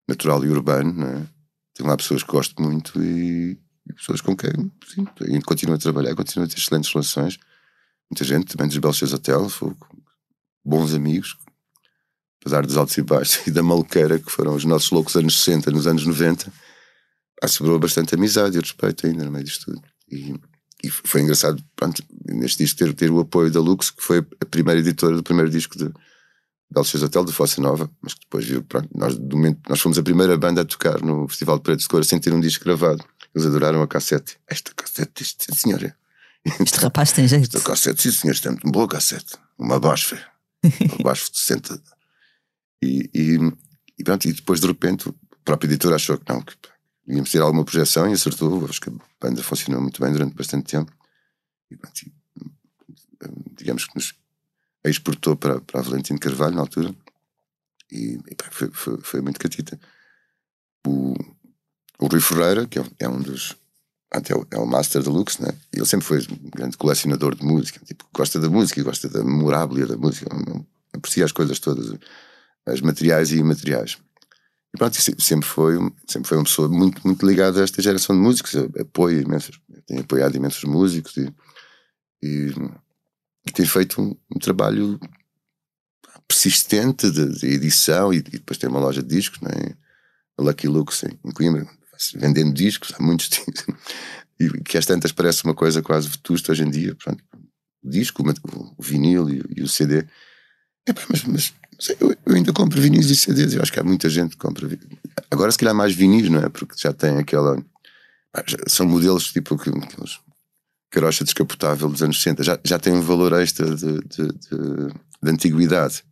natural e urbano, não é? Tenho lá pessoas que gosto muito e, e pessoas com quem sim, continuo a trabalhar, continuo a ter excelentes relações. Muita gente, também dos Belchas Hotel, foi bons amigos, apesar dos altos e baixos *laughs* e da maluqueira que foram os nossos loucos anos 60, nos anos 90, há sobrou bastante amizade e respeito ainda no meio disto tudo. E, e foi engraçado, pronto, neste disco ter, ter o apoio da Lux, que foi a primeira editora do primeiro disco de Belchas Hotel, de Fossa Nova, mas que depois viu, pronto, nós, do momento, nós fomos a primeira banda a tocar no Festival de Preto de Cor sem ter um disco gravado. Eles adoraram a cassete. Esta cassete, isto, senhora. Este rapaz tem jeito. Esta cassete, sim, senhor, isto é muito boa cassete. Uma Bosch, *laughs* uma Bosch de 60. E, e, e pronto, e depois de repente o próprio editor achou que não, que pá, íamos ter alguma projeção e acertou. Acho que a banda funcionou muito bem durante bastante tempo. E pronto, e, digamos que nos exportou para, para a Valentino Carvalho na altura. E, e foi, foi, foi muito catita. O, o Rui Ferreira, que é, é um dos. Até é o Master Deluxe, né? Ele sempre foi um grande colecionador de música, tipo, gosta da música, gosta da memoráblia da música, aprecia as coisas todas, as materiais e imateriais. E pronto, se- sempre foi, sempre foi uma pessoa muito, muito ligada a esta geração de músicos, apoia imensos, tem apoiado imensos músicos e, e, e tem feito um, um trabalho persistente de, de edição e, e depois tem uma loja de discos, né? a Lucky Lux em, em Coimbra, vendendo discos, há muitos discos, e que às tantas parece uma coisa quase vetusta hoje em dia, pronto, o disco, o, vinil e, e o CD. Epá, mas, mas mas eu, eu ainda compro vinis e CDs, eu acho que há muita gente que compra Agora se calhar mais vinis, não é? Porque já tem aquela... São modelos tipo aqu- aqueles carocha descapotável dos anos 60, já, já tem um valor extra de, de, de, de antiguidade.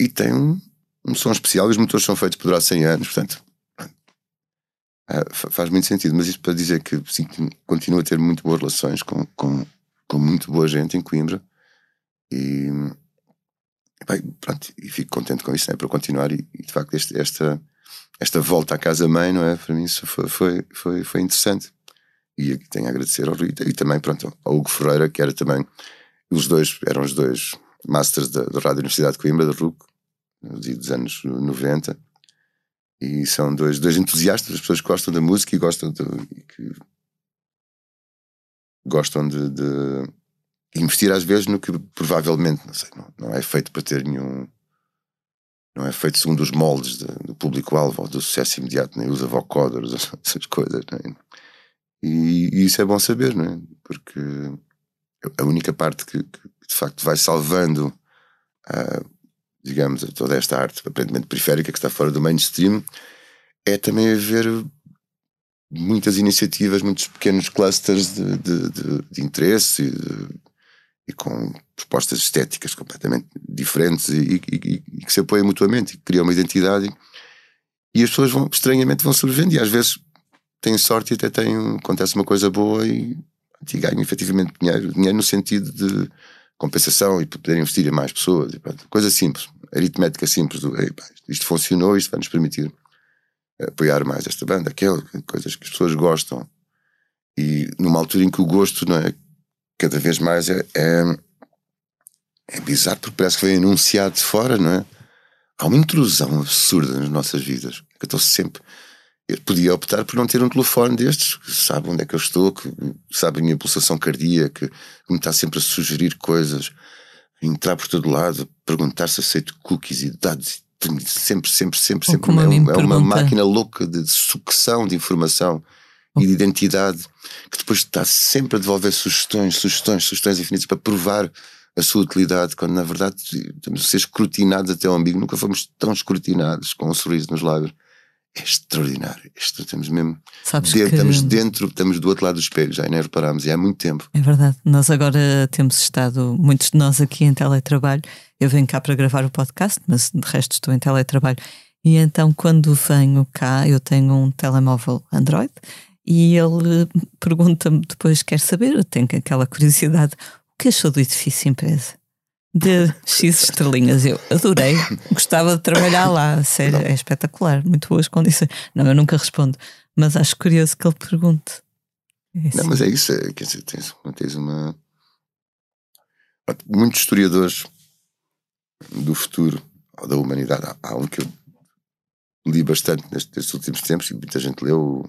E tem um, um som especial e os motores são feitos por durar 100 anos, portanto ah, fa- faz muito sentido. Mas isto para dizer que sim, continuo a ter muito boas relações com, com, com muito boa gente em Coimbra e, bem, pronto, e fico contente com isso, né, para continuar. E, e, de facto, este, esta, esta volta à casa-mãe, não é? Para mim, isso foi, foi, foi, foi interessante. E tenho a agradecer ao Rui e também, pronto, ao Hugo Ferreira, que era também, os dois, eram os dois masters da, da Rádio Universidade de Coimbra, da RUC, dos anos 90. E são dois, dois entusiastas, as pessoas que gostam da música e gostam de, e que gostam de, de investir às vezes no que provavelmente não, sei, não, não é feito para ter nenhum. Não é feito segundo os moldes de- do público-alvo ou do sucesso imediato, nem usa vocoders, *laughs* essas coisas. não é? E, e isso é bom saber, não é? Porque a única parte que, que, de facto vai salvando ah, digamos, toda esta arte aparentemente periférica que está fora do mainstream, é também haver muitas iniciativas, muitos pequenos clusters de, de, de, de interesse e, e, com propostas estéticas completamente diferentes e, e, e, que se apoiam mutuamente e criam uma identidade e as pessoas vão, estranhamente vão sobrevivendo e às vezes têm sorte e até têm, acontece uma coisa boa e, e ganham efetivamente dinheiro, dinheiro no sentido de compensação e poder investir em mais pessoas, coisa simples, aritmética simples do isto funcionou, isto vai nos permitir apoiar mais esta banda, aquela, coisas que as pessoas gostam. E numa altura em que o gosto não é, cada vez mais é, é, é bizarro, porque parece que vem anunciado de fora, não é? Há uma intrusão absurda nas nossas vidas. Eu estou sempre. Eu podia optar por não ter um telefone destes, que sabe onde é que eu estou, que sabe a minha pulsação cardíaca, que me está sempre a sugerir coisas, entrar por todo lado, perguntar se aceito cookies e dados sempre, sempre, sempre, sempre. É, é, uma máquina louca de sucção de informação e de identidade que depois está sempre a devolver sugestões, sugestões, sugestões infinitas para provar a sua utilidade, quando na verdade estamos a ser escrutinados até ao umbigo. Nunca fomos tão escrutinados com um sorriso nos lábios. É extraordinário. Estamos mesmo. Sabes dentro, que... Estamos dentro, estamos do outro lado do espelho, já nem reparámos, e há muito tempo. É verdade. Nós agora temos estado, muitos de nós aqui em teletrabalho. Eu venho cá para gravar o podcast, mas de resto estou em teletrabalho. E então, quando venho cá, eu tenho um telemóvel Android e ele *laughs* pergunta-me depois: quer saber? Eu tenho aquela curiosidade: o que achou do edifício empresa? de X *laughs* estrelinhas. Eu adorei, gostava de trabalhar lá, sério, é espetacular, muito boas condições. Não, eu nunca respondo, mas acho curioso que ele pergunte. É não, mas é isso, é, quer dizer, tens, tens uma. Muitos historiadores do futuro ou da humanidade, há, há um que eu li bastante nestes, nestes, últimos tempos, e muita gente leu,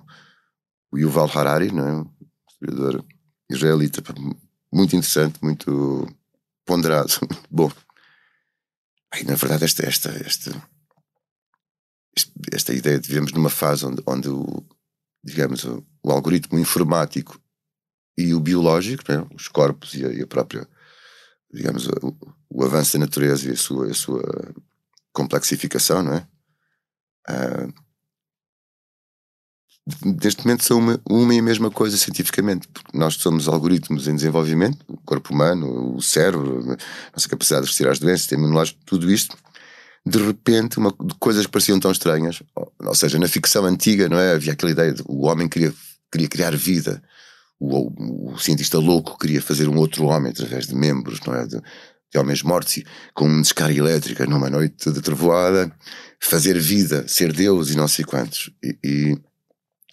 o Yuval Harari, não é? um historiador israelita, muito interessante, muito ponderado. *laughs* Bom, aí, na verdade, esta, esta, esta, esta ideia de vivemos numa fase onde, onde o, digamos, o, o algoritmo informático e o biológico, né, os corpos e a, e a própria, digamos, o, o, avanço da natureza e a sua, a sua complexificação, não é? Uh, neste momento são uma, uma e a mesma coisa cientificamente, porque nós somos algoritmos em desenvolvimento, o corpo humano, o cérebro, a nossa capacidade de retirar as doenças, o imunológico, tudo isto, de repente, uma, coisas que pareciam tão estranhas, ou, ou, seja, na ficção antiga, não é? Havia aquela ideia de o homem queria, queria criar vida, o, o, o cientista louco queria fazer um outro homem através de membros, não é? De, de homens mortos com uma descarga elétrica numa noite de trovoada, fazer vida, ser Deus e não sei quantos. e, e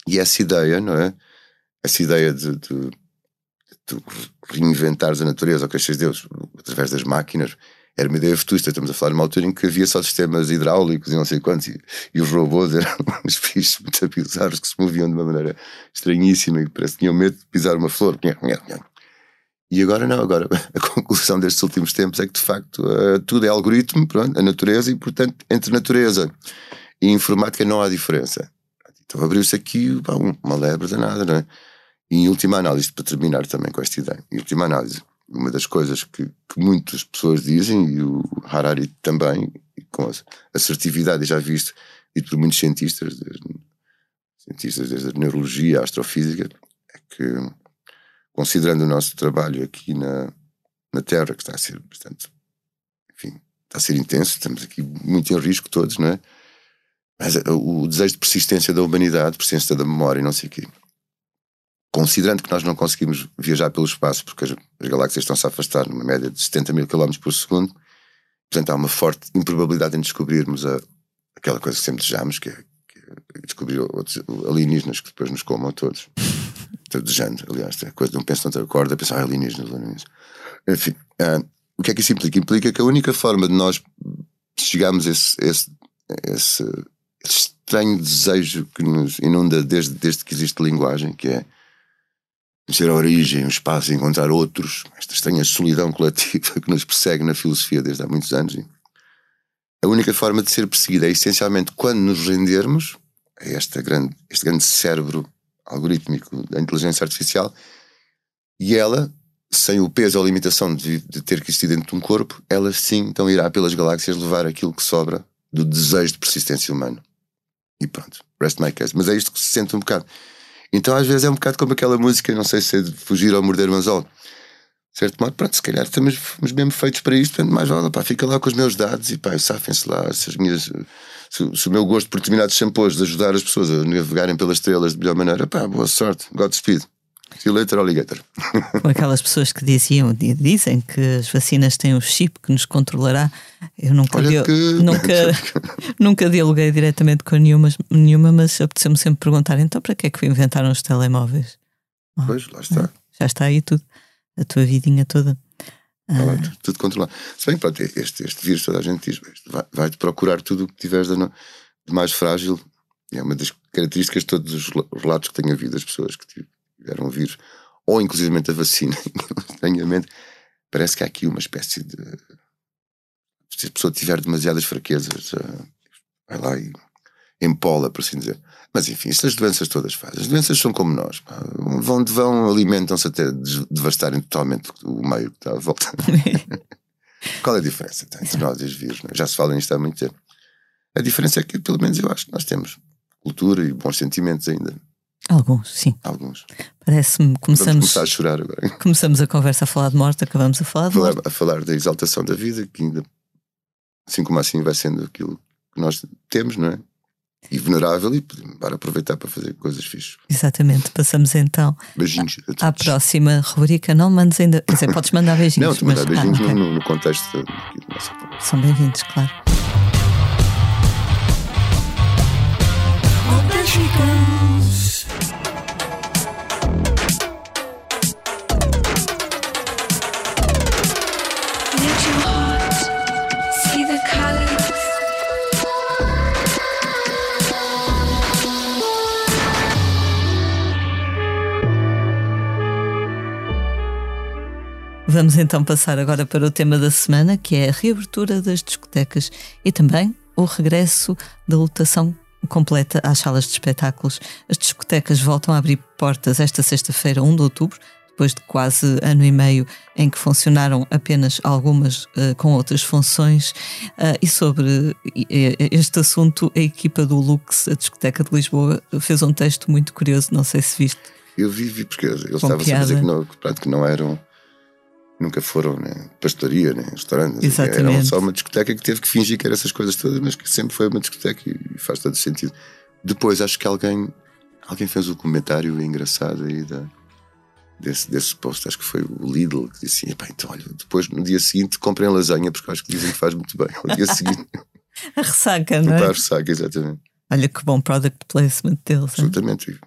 e essa ideia, não é? Essa ideia de, de, de reinventares a natureza, ou que achas Deus, através das máquinas, era uma ideia futurista. Estamos a falar numa altura em que havia só sistemas hidráulicos e não sei quantos, e, e os robôs *laughs* eram uns bichos muito bizarros que se moviam de uma maneira estranhíssima e parece que tinham medo de pisar uma flor. E agora não, agora *laughs* a conclusão destes últimos tempos é que de facto uh, tudo é algoritmo, pronto, a natureza, e portanto entre natureza e informática não há diferença. Então abriu-se aqui pá, uma lebre danada, não é? E em última análise, para terminar também com esta ideia, em última análise, uma das coisas que, que muitas pessoas dizem, e o Harari também, com assertividade, já visto, dito por muitos cientistas, desde, cientistas desde a neurologia, a astrofísica, é que, considerando o nosso trabalho aqui na, na Terra, que está a ser bastante, enfim, está a ser intenso, estamos aqui muito em risco todos, não é? Mas eh, o desejo de persistência da humanidade, persistência da memória e não sei o quê. Considerando que nós não conseguimos viajar pelo espaço, porque as, as galáxias estão-se a afastar numa média de 70 mil km por segundo, portanto há uma forte improbabilidade em descobrirmos a, aquela coisa que sempre desejamos, que é, que é descobrir outros alienígenas que depois nos comam a todos. *laughs* Estou desejando, aliás, é coisa de um penso, não acorda, pensar ah, alienígenas, alienígenas. Enfim, uh, o que é que isso implica? Implica que a única forma de nós chegarmos a esse, esse, esse estranho desejo que nos inunda desde, desde que existe linguagem, que é conhecer a origem, o espaço, encontrar outros, esta estranha solidão coletiva *laughs* que nos persegue na filosofia desde há muitos anos. A única forma de ser perseguida é essencialmente quando nos rendermos a esta grande, este grande cérebro algorítmico da inteligência artificial e ela sem o peso ou limitação de, de ter que existir dentro de um corpo, ela sim então irá pelas galáxias levar aquilo que sobra do desejo de persistência humana. E pronto, rest my case. Mas é isto que se sente um bocado. Então às vezes é um bocado como aquela música, não sei se é de fugir ou morder o anzol. De certo modo, pronto, se calhar estamos fomos mesmo feitos para isto, portanto, mais vale, pá, fica lá com os meus dados e pá, safem-se lá, se, as minhas, se, se o meu gosto por determinados shampoos de ajudar as pessoas a navegarem pelas estrelas de melhor maneira, pá, boa sorte, Godspeed. You later, alligator. Com aquelas pessoas que diziam dizem que as vacinas têm um chip que nos controlará. Eu nunca, dia- que- nunca, *laughs* nunca dialoguei diretamente com nenhuma, nenhuma mas apeteceu-me sempre perguntar: então para que é que inventaram os telemóveis? Pois, lá está. Já está aí tudo, a tua vidinha toda. Está lá, tudo, tudo controlado. Se bem, pronto, este, este vírus, toda a gente diz, isto vai- vai-te procurar tudo o que tiveres de, de mais frágil. É uma das características de todos os rel- relatos que tenho ouvido das pessoas que tiveram o vírus, ou inclusivamente a vacina, *laughs* estranhamente, parece que há aqui uma espécie de. Se a pessoa tiver demasiadas fraquezas, eh, vai lá e empola, por assim dizer. Mas enfim, isso as doenças todas fazem. As doenças são como nós. Vão vão, alimentam-se até devastarem totalmente o meio que está à volta. *laughs* Qual é a diferença entre nós e os vírus? é? Já se fala nisto há muito tempo. A diferença é que, pelo menos, eu acho que nós temos cultura e bons sentimentos ainda. Alguns, sim. Alguns. Parece-me Vamos começamos, começar a chorar agora. *laughs* começamos a conversa a falar de morte, acabamos a falar de falar, morte. a falar da exaltação da vida, que ainda, assim como assim, vai sendo aquilo que nós temos, não é? E venerável, e podemos agora aproveitar para fazer coisas fixas. Exatamente. Passamos então Beijinhos a todos. à próxima rubrica. Não mandes ainda. Quer dizer, podes mandar beijinhos. Não, tu mandar mas- ah, beijinhos ok. no, no contexto da da nossa conversa. São bem-vindos, claro. Oh, Vamos então passar agora para o tema da semana, que é a reabertura das discotecas e também o regresso da lotação completa às salas de espetáculos. As discotecas voltam a abrir portas esta sexta-feira, 1 de outubro, depois de quase ano e meio em que funcionaram apenas algumas eh, com outras funções. Ah, e sobre este assunto, a equipa do Lux, a discoteca de Lisboa, fez um texto muito curioso, não sei se viste. Eu vi, vi porque estavam sempre a dizer que não, que não eram, nunca foram né, pastelaria, nem restaurante, o quê. eram Exatamente. só uma discoteca que teve que fingir que era essas coisas todas, mas que sempre foi uma discoteca e faz todo sentido. Depois acho que alguém, alguém fez um comentário engraçado aí da, desse, desse post, acho que foi o Lidl, que disse assim: "Epá, então olha, depois no dia seguinte comprem lasanha, porque acho que dizem que faz muito bem. Ao dia seguinte, *laughs* A ressaca, não é? a ressaca, exatamente. Olha que bom product placement deles. Absolutamente.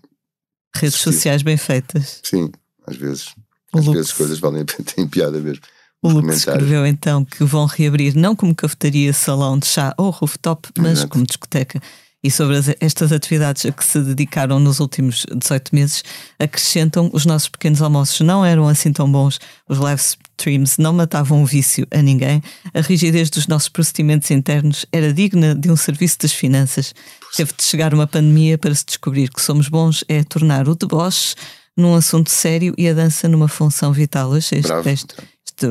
Redes sociais bem feitas. Sim, às vezes. O às Lux. vezes coisas valem a pena, *laughs* têm piada mesmo. O comentários. escreveu então que vão reabrir não como cafetaria, salão de chá ou rooftop, mas Exato. como discoteca. E sobre as- estas atividades a que se dedicaram nos últimos 18 meses, acrescentam os nossos pequenos almoços não eram assim tão bons, os live streams não matavam o vício a ninguém, a rigidez dos nossos procedimentos internos era digna de um serviço das finanças. Teve de chegar uma pandemia para se descobrir que somos bons é tornar o deboche num assunto sério e a dança numa função vital. Eu achei este Bravo. texto.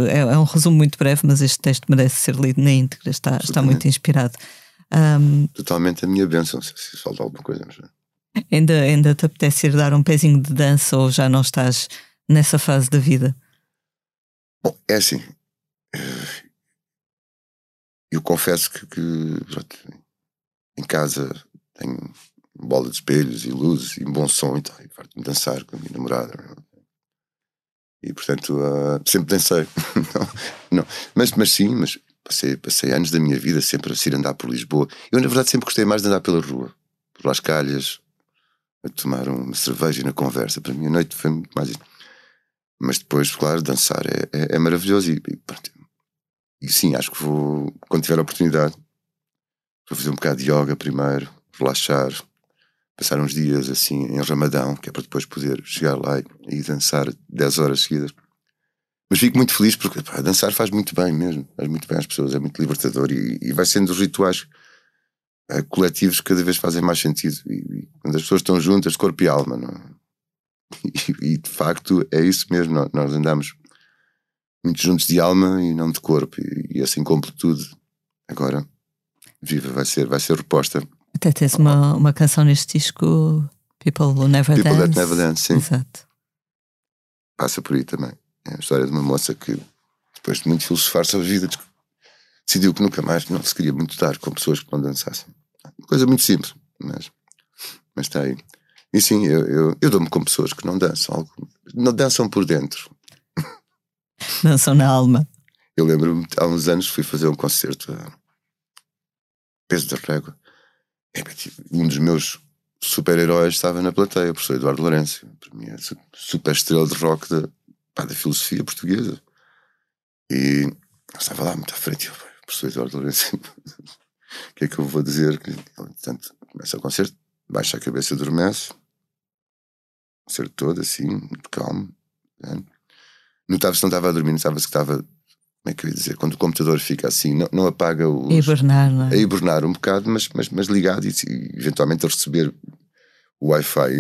É, é um resumo muito breve, mas este texto merece ser lido na íntegra, está, está muito inspirado. Ahm, Totalmente a minha bênção, se, se falta alguma coisa. Mas, ainda, ainda te apetece ir dar um pezinho de dança ou já não estás nessa fase da vida? Bom, é assim. eh, Eu confesso que, que, em casa tenho bola de espelhos e luzes e bom som e tal. E farto-me dançar com a minha namorada. E portanto, ah, sempre dancei. *laughs* não, não. Mas, mas sim, mas passei, passei anos da minha vida sempre a ir andar por Lisboa. Eu, na verdade, sempre gostei mais de andar pela rua, por Las Calhas, a tomar uma cerveja e na conversa. Para mim, a noite foi muito mais. Mas depois, claro, dançar é, é, é maravilhoso. E, e, pronto. E sim, acho que vou, quando tiver a oportunidade, vou fazer um bocado de yoga primeiro, relaxar, passar uns dias assim em Ramadão, que é para depois poder chegar lá e, dançar 10 horas seguidas. Mas fico muito feliz porque pá, dançar faz muito bem mesmo, faz muito bem às pessoas, é muito libertador e, e vai sendo os rituais eh, coletivos que cada vez fazem mais sentido. E, e quando as pessoas estão juntas, corpo e alma, não? é? E, de facto é isso mesmo. Nós, andamos muito juntos de alma e não de corpo. E, essa incompletude, agora, viva, vai ser, vai ser reposta. Até tens uma, uma canção neste disco, People Who Never People Dance. That Never Dance, sim. Exato. Passa por aí também. É a história de uma moça que, depois de muito filosofar sobre a vida, decidiu que nunca mais não se queria muito dar com pessoas que não dançassem. Uma coisa muito simples, mas, mas está aí. E sim, eu, eu, eu dou-me com pessoas que não dançam, algo, não dançam por dentro. *laughs* Dançam na alma. Eu lembro-me, há uns anos, fui fazer um concerto a Peso da Régua. Pá, tipo, Um dos meus super-heróis estava na plateia, o professor Eduardo Lourenço. Para mim é su- super estrela de rock da, pá, da filosofia portuguesa. E estava lá muito à frente. Eu, professor Eduardo Lourenço, *laughs* o que é que eu vou dizer? Portanto, começa o concerto, baixa a cabeça, adormece. O concerto todo, assim, muito calmo. né? Notava-se que não estava a dormir, notava-se que estava como é que eu ia dizer, quando o computador fica assim, não, não apaga E hibernar, não a é? hibernar um bocado, mas, mas, mas ligado e, e eventualmente a receber o Wi-Fi. *laughs*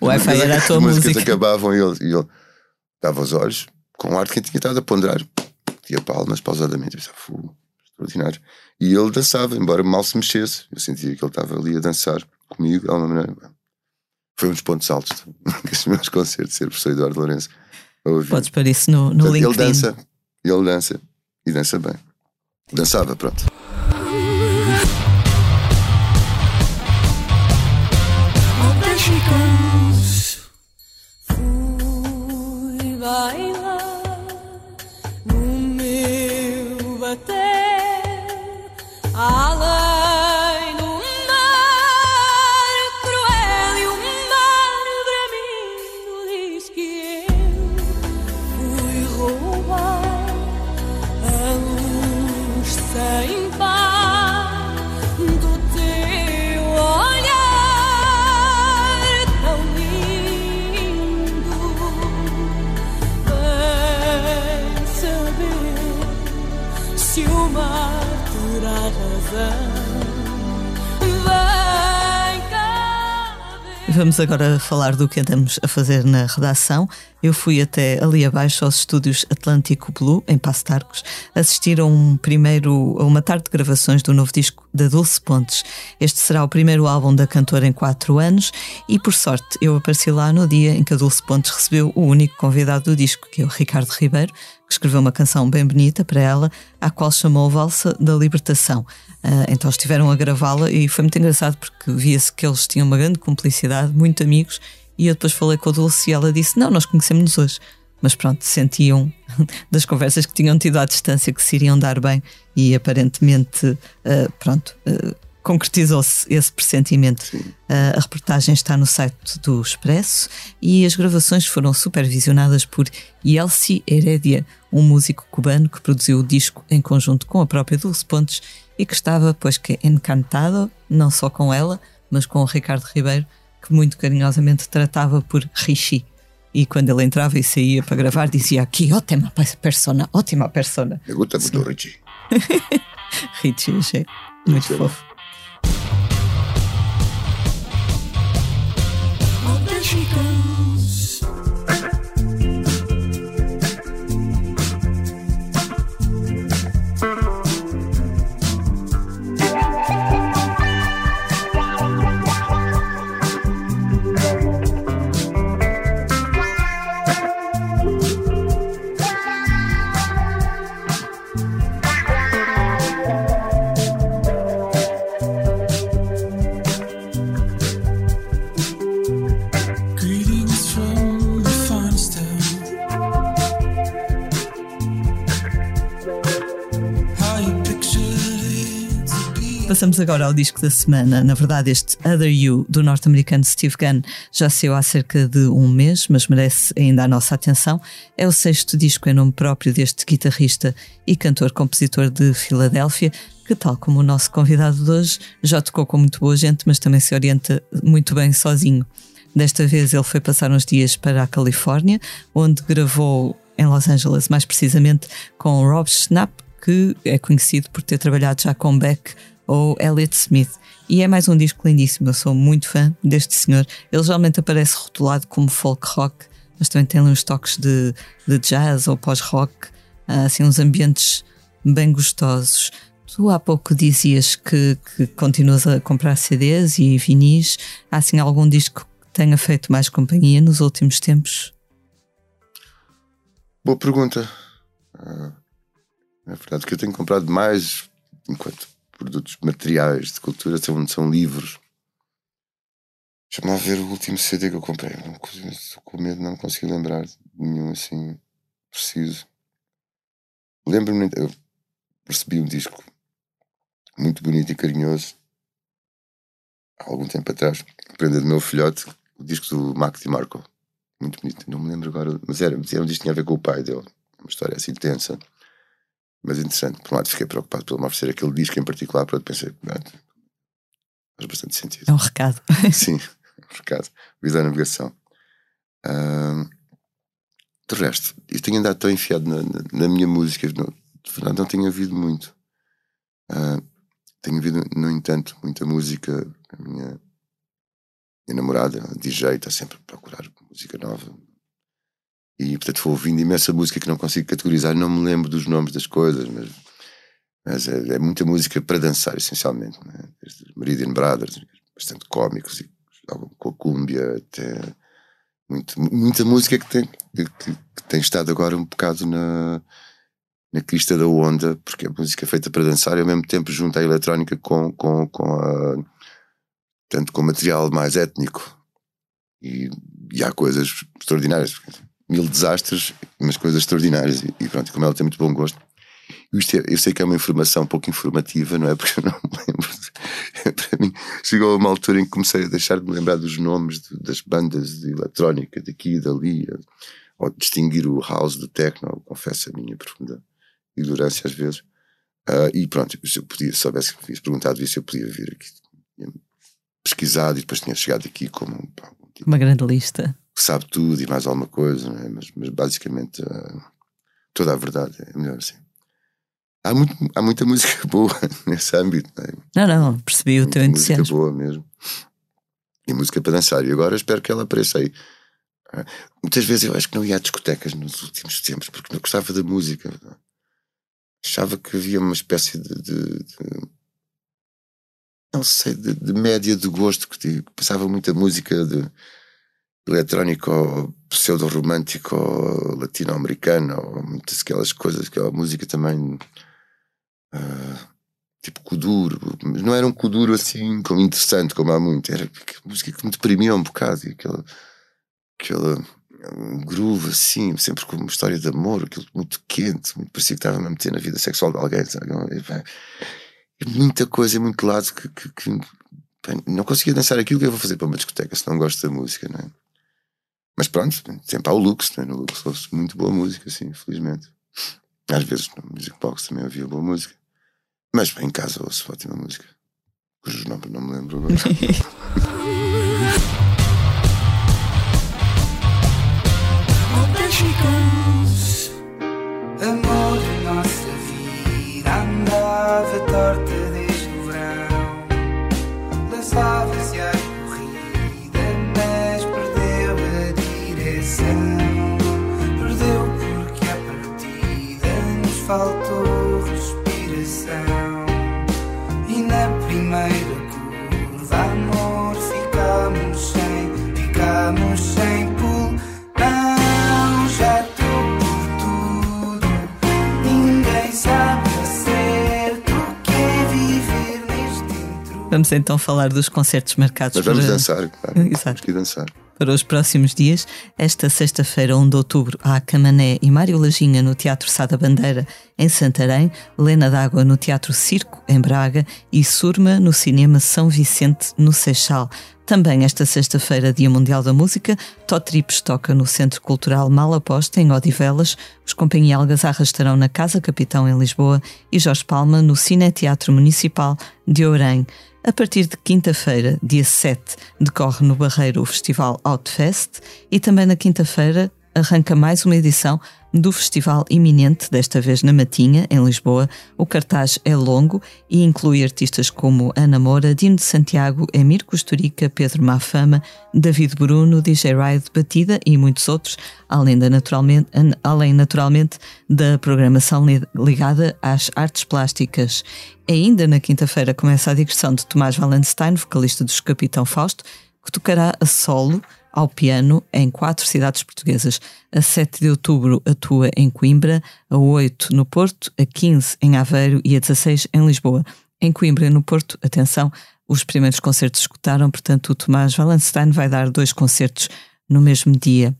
O Wi-Fi As era a tua músicas música. acabavam e ele, e ele dava os olhos com ar de quem tinha estado a ponderar. Tinha palmas pausadamente. Eu pensava, "Fu, extraordinário. E ele dançava, embora mal se mexesse. Eu sentia que ele estava ali a dançar comigo de alguma maneira. Foi um dos pontos altos *laughs* dos meus concertos, ser o professor Eduardo Lourenço. A ouvir. Podes pôr isso no, no Portanto, ele LinkedIn. dança, ele dança e dança bem. Dançava, pronto. Vamos agora falar do que andamos a fazer na redação. Eu fui até ali abaixo aos estúdios Atlântico Blue, em Passo Arcos, assistir a, um primeiro, a uma tarde de gravações do novo disco da Dulce Pontes. Este será o primeiro álbum da cantora em quatro anos e, por sorte, eu apareci lá no dia em que a Dulce Pontes recebeu o único convidado do disco, que é o Ricardo Ribeiro, que escreveu uma canção bem bonita para ela, à qual chamou Valsa da Libertação. Ah, então estiveram a gravá-la e foi muito engraçado porque via-se que eles tinham uma grande cumplicidade, muito amigos, e eu depois falei com a Dulce e ela disse: Não, nós conhecemos-nos hoje. Mas pronto, sentiam *laughs* das conversas que tinham tido à distância que se iriam dar bem e aparentemente, ah, pronto, ah, concretizou-se esse pressentimento. A reportagem está no site do Expresso e as gravações foram supervisionadas por Yelsi Heredia, um músico cubano que produziu o disco em conjunto com a própria Dulce Pontes e que estava, pois que, encantado, não só com ela, mas com o Ricardo Ribeiro, que muito carinhosamente tratava por Rishi. E quando ele entrava e saía para gravar, dizia aqui: ótima persona, ótima persona. Me gusta muito o Richie. *laughs* Richie, achei muito Sim. fofo. There Passamos agora ao disco da semana. Na verdade, este Other You, do norte-americano Steve Gunn, já saiu há cerca de um mês, mas merece ainda a nossa atenção. É o sexto disco em nome próprio deste guitarrista e cantor-compositor de Filadélfia, que, tal como o nosso convidado de hoje, já tocou com muito boa gente, mas também se orienta muito bem sozinho. Desta vez ele foi passar uns dias para a Califórnia, onde gravou em Los Angeles, mais precisamente com Rob Schnapp, que é conhecido por ter trabalhado já com Beck ou Elliott Smith. E é mais um disco lindíssimo, eu sou muito fã deste senhor. Ele geralmente aparece rotulado como folk rock, mas também tem uns toques de, de jazz ou pós-rock, ah, assim, uns ambientes bem gostosos. Tu há pouco dizias que, que continuas a comprar CDs e vinis. Há assim algum disco que tenha feito mais companhia nos últimos tempos? Boa pergunta. Ah, é verdade que eu tenho comprado mais enquanto produtos materiais de cultura são, são livros. Deixa-me lá ver o último CD que eu comprei. Consigo- Estou com medo não conseguir lembrar de nenhum assim preciso. Lembro-me, eu recebi um disco muito bonito e carinhoso há algum tempo atrás, prenda do meu filhote, o disco do Mac DiMarco. Muito bonito, não me lembro agora, mas era, era um disco que tinha a ver com o pai dele. Uma história assim tensa, mas interessante. Por um lado, fiquei preocupado por ele me oferecer aquele disco em particular, por outro, pensei, "Ah, faz bastante sentido. É um recado. *laughs* Sim, por acaso. Vida da navegação. Ahm, de resto, eu tenho andado tão enfiado na, na, na minha música, no, de verdade não tenho ouvido muito. Ah, tenho ouvido, no entanto, muita música. A minha, minha namorada, a DJ, está sempre a procurar música nova. E, portanto, vou ouvindo imensa música que não consigo categorizar, não me lembro dos nomes das coisas, mas, mas é, é muita música para dançar, essencialmente. Né? Desde Meridian Brothers, bastante cómicos e com a cúmbia, até muito, muita música que tem, que, que- tem estado agora um bocado na, na crista da onda, porque é música feita para dançar e ao mesmo tempo junta a eletrónica com, com, com a tanto com material mais étnico e, e há coisas extraordinárias mil desastres, mas coisas extraordinárias e, pronto, como ela tem muito bom gosto é- eu sei que é uma informação pouco informativa, não é? *laughs* Porque eu não me lembro. *laughs* Para mim, chegou uma altura em que comecei a deixar de me lembrar dos nomes de- das bandas de eletrónica daqui e dali, ou distinguir o house do techno. Confesso a minha profunda ignorância às vezes. Ah, e pronto, se eu podia, se soubesse que me tinhas perguntado isso, eu podia vir aqui. Pesquisado e depois tinha chegado aqui como um tipo Uma grande lista. Que sabe tudo e mais alguma coisa, é? mas, mas basicamente ah, toda a verdade é melhor assim. Há, muito, há muita *laughs* música boa nesse âmbito, não é? Não, não, percebi o teu Muita música entusiasmo. boa mesmo. E música para dançar. E agora espero que ela apareça aí. Ah, Muitas vezes eu acho que não ia a discotecas nos últimos tempos porque não gostava da música. Achava que havia uma espécie de. de- de- não sei, de, de média de gosto que tipo, passava muita música de eletrónico pseudo-romântico latino-americano muitas aquelas coisas, aquela música também ah, tipo Kuduro, mas não era um Kuduro assim como interessante como há muito, era música que me deprimia um bocado, e aquela, aquela groove assim, sempre com uma história de amor, aquilo muito quente, muito parecia que estava a meter na vida sexual de alguém, sabe? E, muita coisa, muito lado que, que- que- pá, não conseguia dançar aquilo que eu vou fazer para uma discoteca se não gosto da música, não é? Mas pronto, sempre há o Lux, não é? no Lux ouve muito boa música, assim, felizmente. Às vezes no Music Box também havia boa música. Mas em casa ouço ótima música. Cujos nomes não me lembro agora. *laughs* Vamos então falar dos concertos marcados Mas vamos para, dançar, *laughs* claro. Exato. Temos que ir dançar. para os próximos dias. Esta sexta-feira, 1 de outubro, há Camané e Mário Lajinha no Teatro Sá da Bandeira, em Santarém, Lena d'Água no Teatro Circo, em Braga, e Surma no Cinema São Vicente, no Seixal. Também esta sexta-feira, Dia Mundial da Música, Totrips toca no Centro Cultural Malaposta, em Odivelas, os Companhia Algazarra estarão na Casa Capitão, em Lisboa, e Jorge Palma no Cine Teatro Municipal de Ourém. A partir de quinta-feira, dia 7, decorre no Barreiro o Festival Outfest e também na quinta-feira arranca mais uma edição do festival iminente, desta vez na Matinha, em Lisboa. O cartaz é longo e inclui artistas como Ana Moura, Dino de Santiago, Emir Costurica, Pedro Mafama, David Bruno, DJ Ride Batida e muitos outros, além, da naturalmente, além naturalmente da programação ligada às artes plásticas. Ainda na quinta-feira começa a digressão de Tomás Valenstein, vocalista dos Capitão Fausto, que tocará a solo ao piano em quatro cidades portuguesas. A 7 de outubro atua em Coimbra, a 8 no Porto, a 15 em Aveiro e a 16 em Lisboa. Em Coimbra e no Porto, atenção, os primeiros concertos escutaram, portanto o Tomás Valenstein vai dar dois concertos no mesmo dia.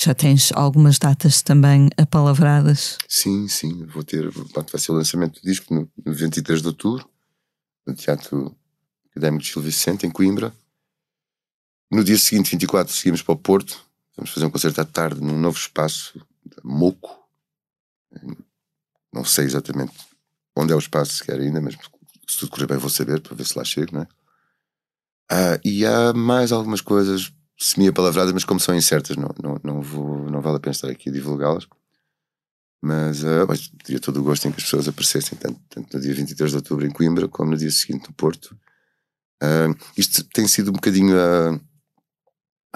Já tens algumas datas também apalavradas? Sim, sim. Vou ter. Vai ser o lançamento do disco no, 23 de outubro, no Teatro Académico de Gil Vicente, em Coimbra. No dia seguinte, 24, seguimos para o Porto. Vamos fazer um concerto à tarde num novo espaço, Moco. Não sei exatamente onde é o espaço sequer ainda, mas se tudo correr bem vou saber para ver se lá chego, não é? Ah, e há mais algumas coisas semi-palavradas, mas como são incertas, não, não, não, vou, não vale a pena estar aqui a divulgá-las. Mas, uh, mas teria todo o gosto em que as pessoas aparecessem, tanto, tanto no dia 23 de outubro em Coimbra, como no dia seguinte no Porto. Uh, isto tem sido um bocadinho. Uh,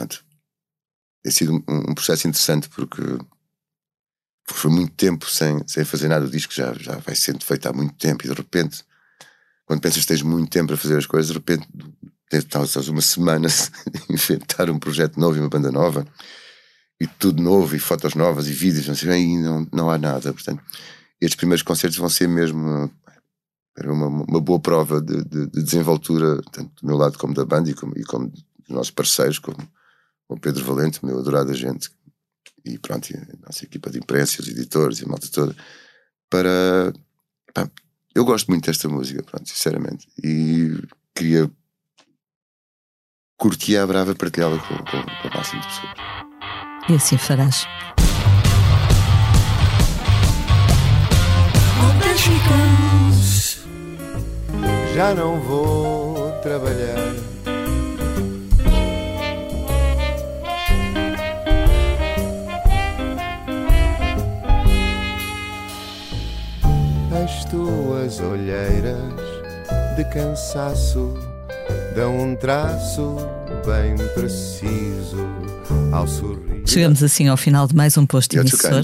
tem sido um, um, processo interessante porque foi muito tempo sem, sem fazer nada. O disco já, já vai sendo feito há muito tempo e de repente, quando pensas que tens muito tempo para fazer as coisas, de repente estás uma semana *laughs* a inventar um projeto novo e uma banda nova e tudo novo e fotos novas e vídeos não sei, e não, não há nada portanto estes primeiros concertos vão ser mesmo uma, uma boa prova de, de, de, desenvoltura tanto do meu lado como da banda e como, e como dos nossos parceiros como o Pedro Valente, o meu adorado agente e pronto, a nossa equipa de imprensa, os editores e a malta toda para pá, eu gosto muito desta música, pronto, sinceramente e queria curtia a brava partilhá-la com, com, com o máximo de pessoas. E assim farás. Já não vou trabalhar. As tuas olheiras de cansaço dão um traço bem preciso ao sorrir. Chegamos assim ao final de mais um posto emissor.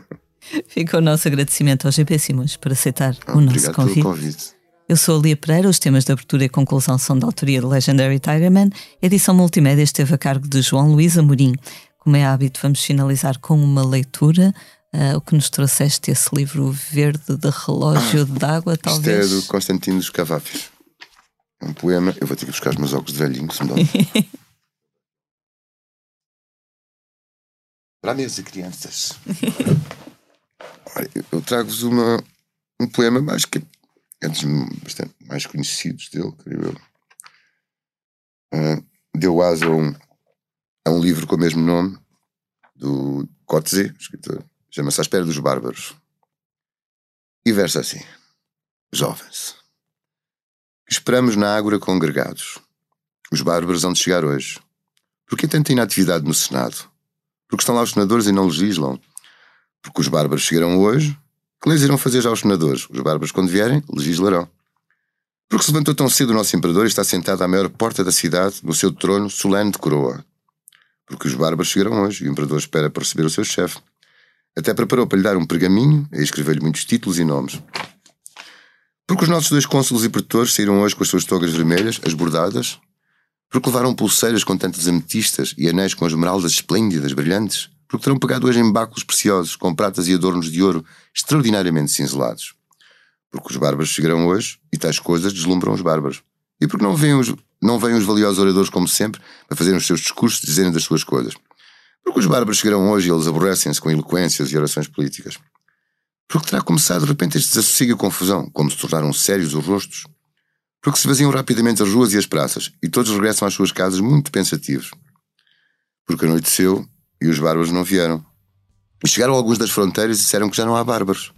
*laughs* Fica o nosso agradecimento ao GP Simões por aceitar oh, o nosso convite. convite. Eu sou a Lia Pereira, os temas de abertura e conclusão são da autoria de Legendary Tigerman. A edição multimédia esteve a cargo de João Luís Amorim. Como é hábito, vamos finalizar com uma leitura. Uh, o que nos trouxeste esse livro verde de relógio ah, d'água, talvez? Isto é do Constantino dos Cavafis um poema. Eu vou ter que buscar os meus óculos de velhinho, se me dão. *laughs* Para a mesa, crianças. eu trago-vos uma, um poema mais que é dos bastante mais conhecidos dele, creio eu. Uh, deu asa a um, a um livro com o mesmo nome, do Coetzee, escritor. Chama-se A Espera dos Bárbaros. E versa assim: Jovens. Esperamos na Ágora congregados. Os bárbaros hão de chegar hoje. Por que tanta inatividade no Senado? Porque estão lá os senadores e não legislam? Porque os bárbaros chegarão hoje? Que lhes irão fazer já os senadores? Os bárbaros, quando vierem, legislarão. Porque se levantou tão cedo o nosso imperador e está sentado à maior porta da cidade, no seu trono solene de coroa. Porque os bárbaros chegarão hoje e o imperador espera para receber o seu chefe. Até preparou para lhe dar um pergaminho e escreveu-lhe muitos títulos e nomes. Porque os nossos dois cônsulos e pretores saíram hoje com as suas togas vermelhas, as bordadas? Porque levaram pulseiras com tantas ametistas e anéis com esmeraldas esplêndidas, brilhantes? Porque terão pegado hoje em báculos preciosos, com pratas e adornos de ouro extraordinariamente cinzelados? Porque os bárbaros chegarão hoje e tais coisas deslumbram os bárbaros. E porque não vêm os, não vêm os valiosos oradores como sempre para fazerem os seus discursos dizendo das suas coisas? Porque os bárbaros chegarão hoje e eles aborrecem-se com eloquências e orações políticas. Porque terá começado de repente este desassossego e confusão, como se tornaram sérios os rostos. Porque se vaziam rapidamente as ruas e as praças, e todos regressam às suas casas muito pensativos. Porque anoiteceu e os bárbaros não vieram. E chegaram alguns das fronteiras e disseram que já não há bárbaros.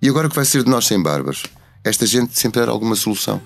E agora que vai ser de nós sem bárbaros? Esta gente sempre era alguma solução.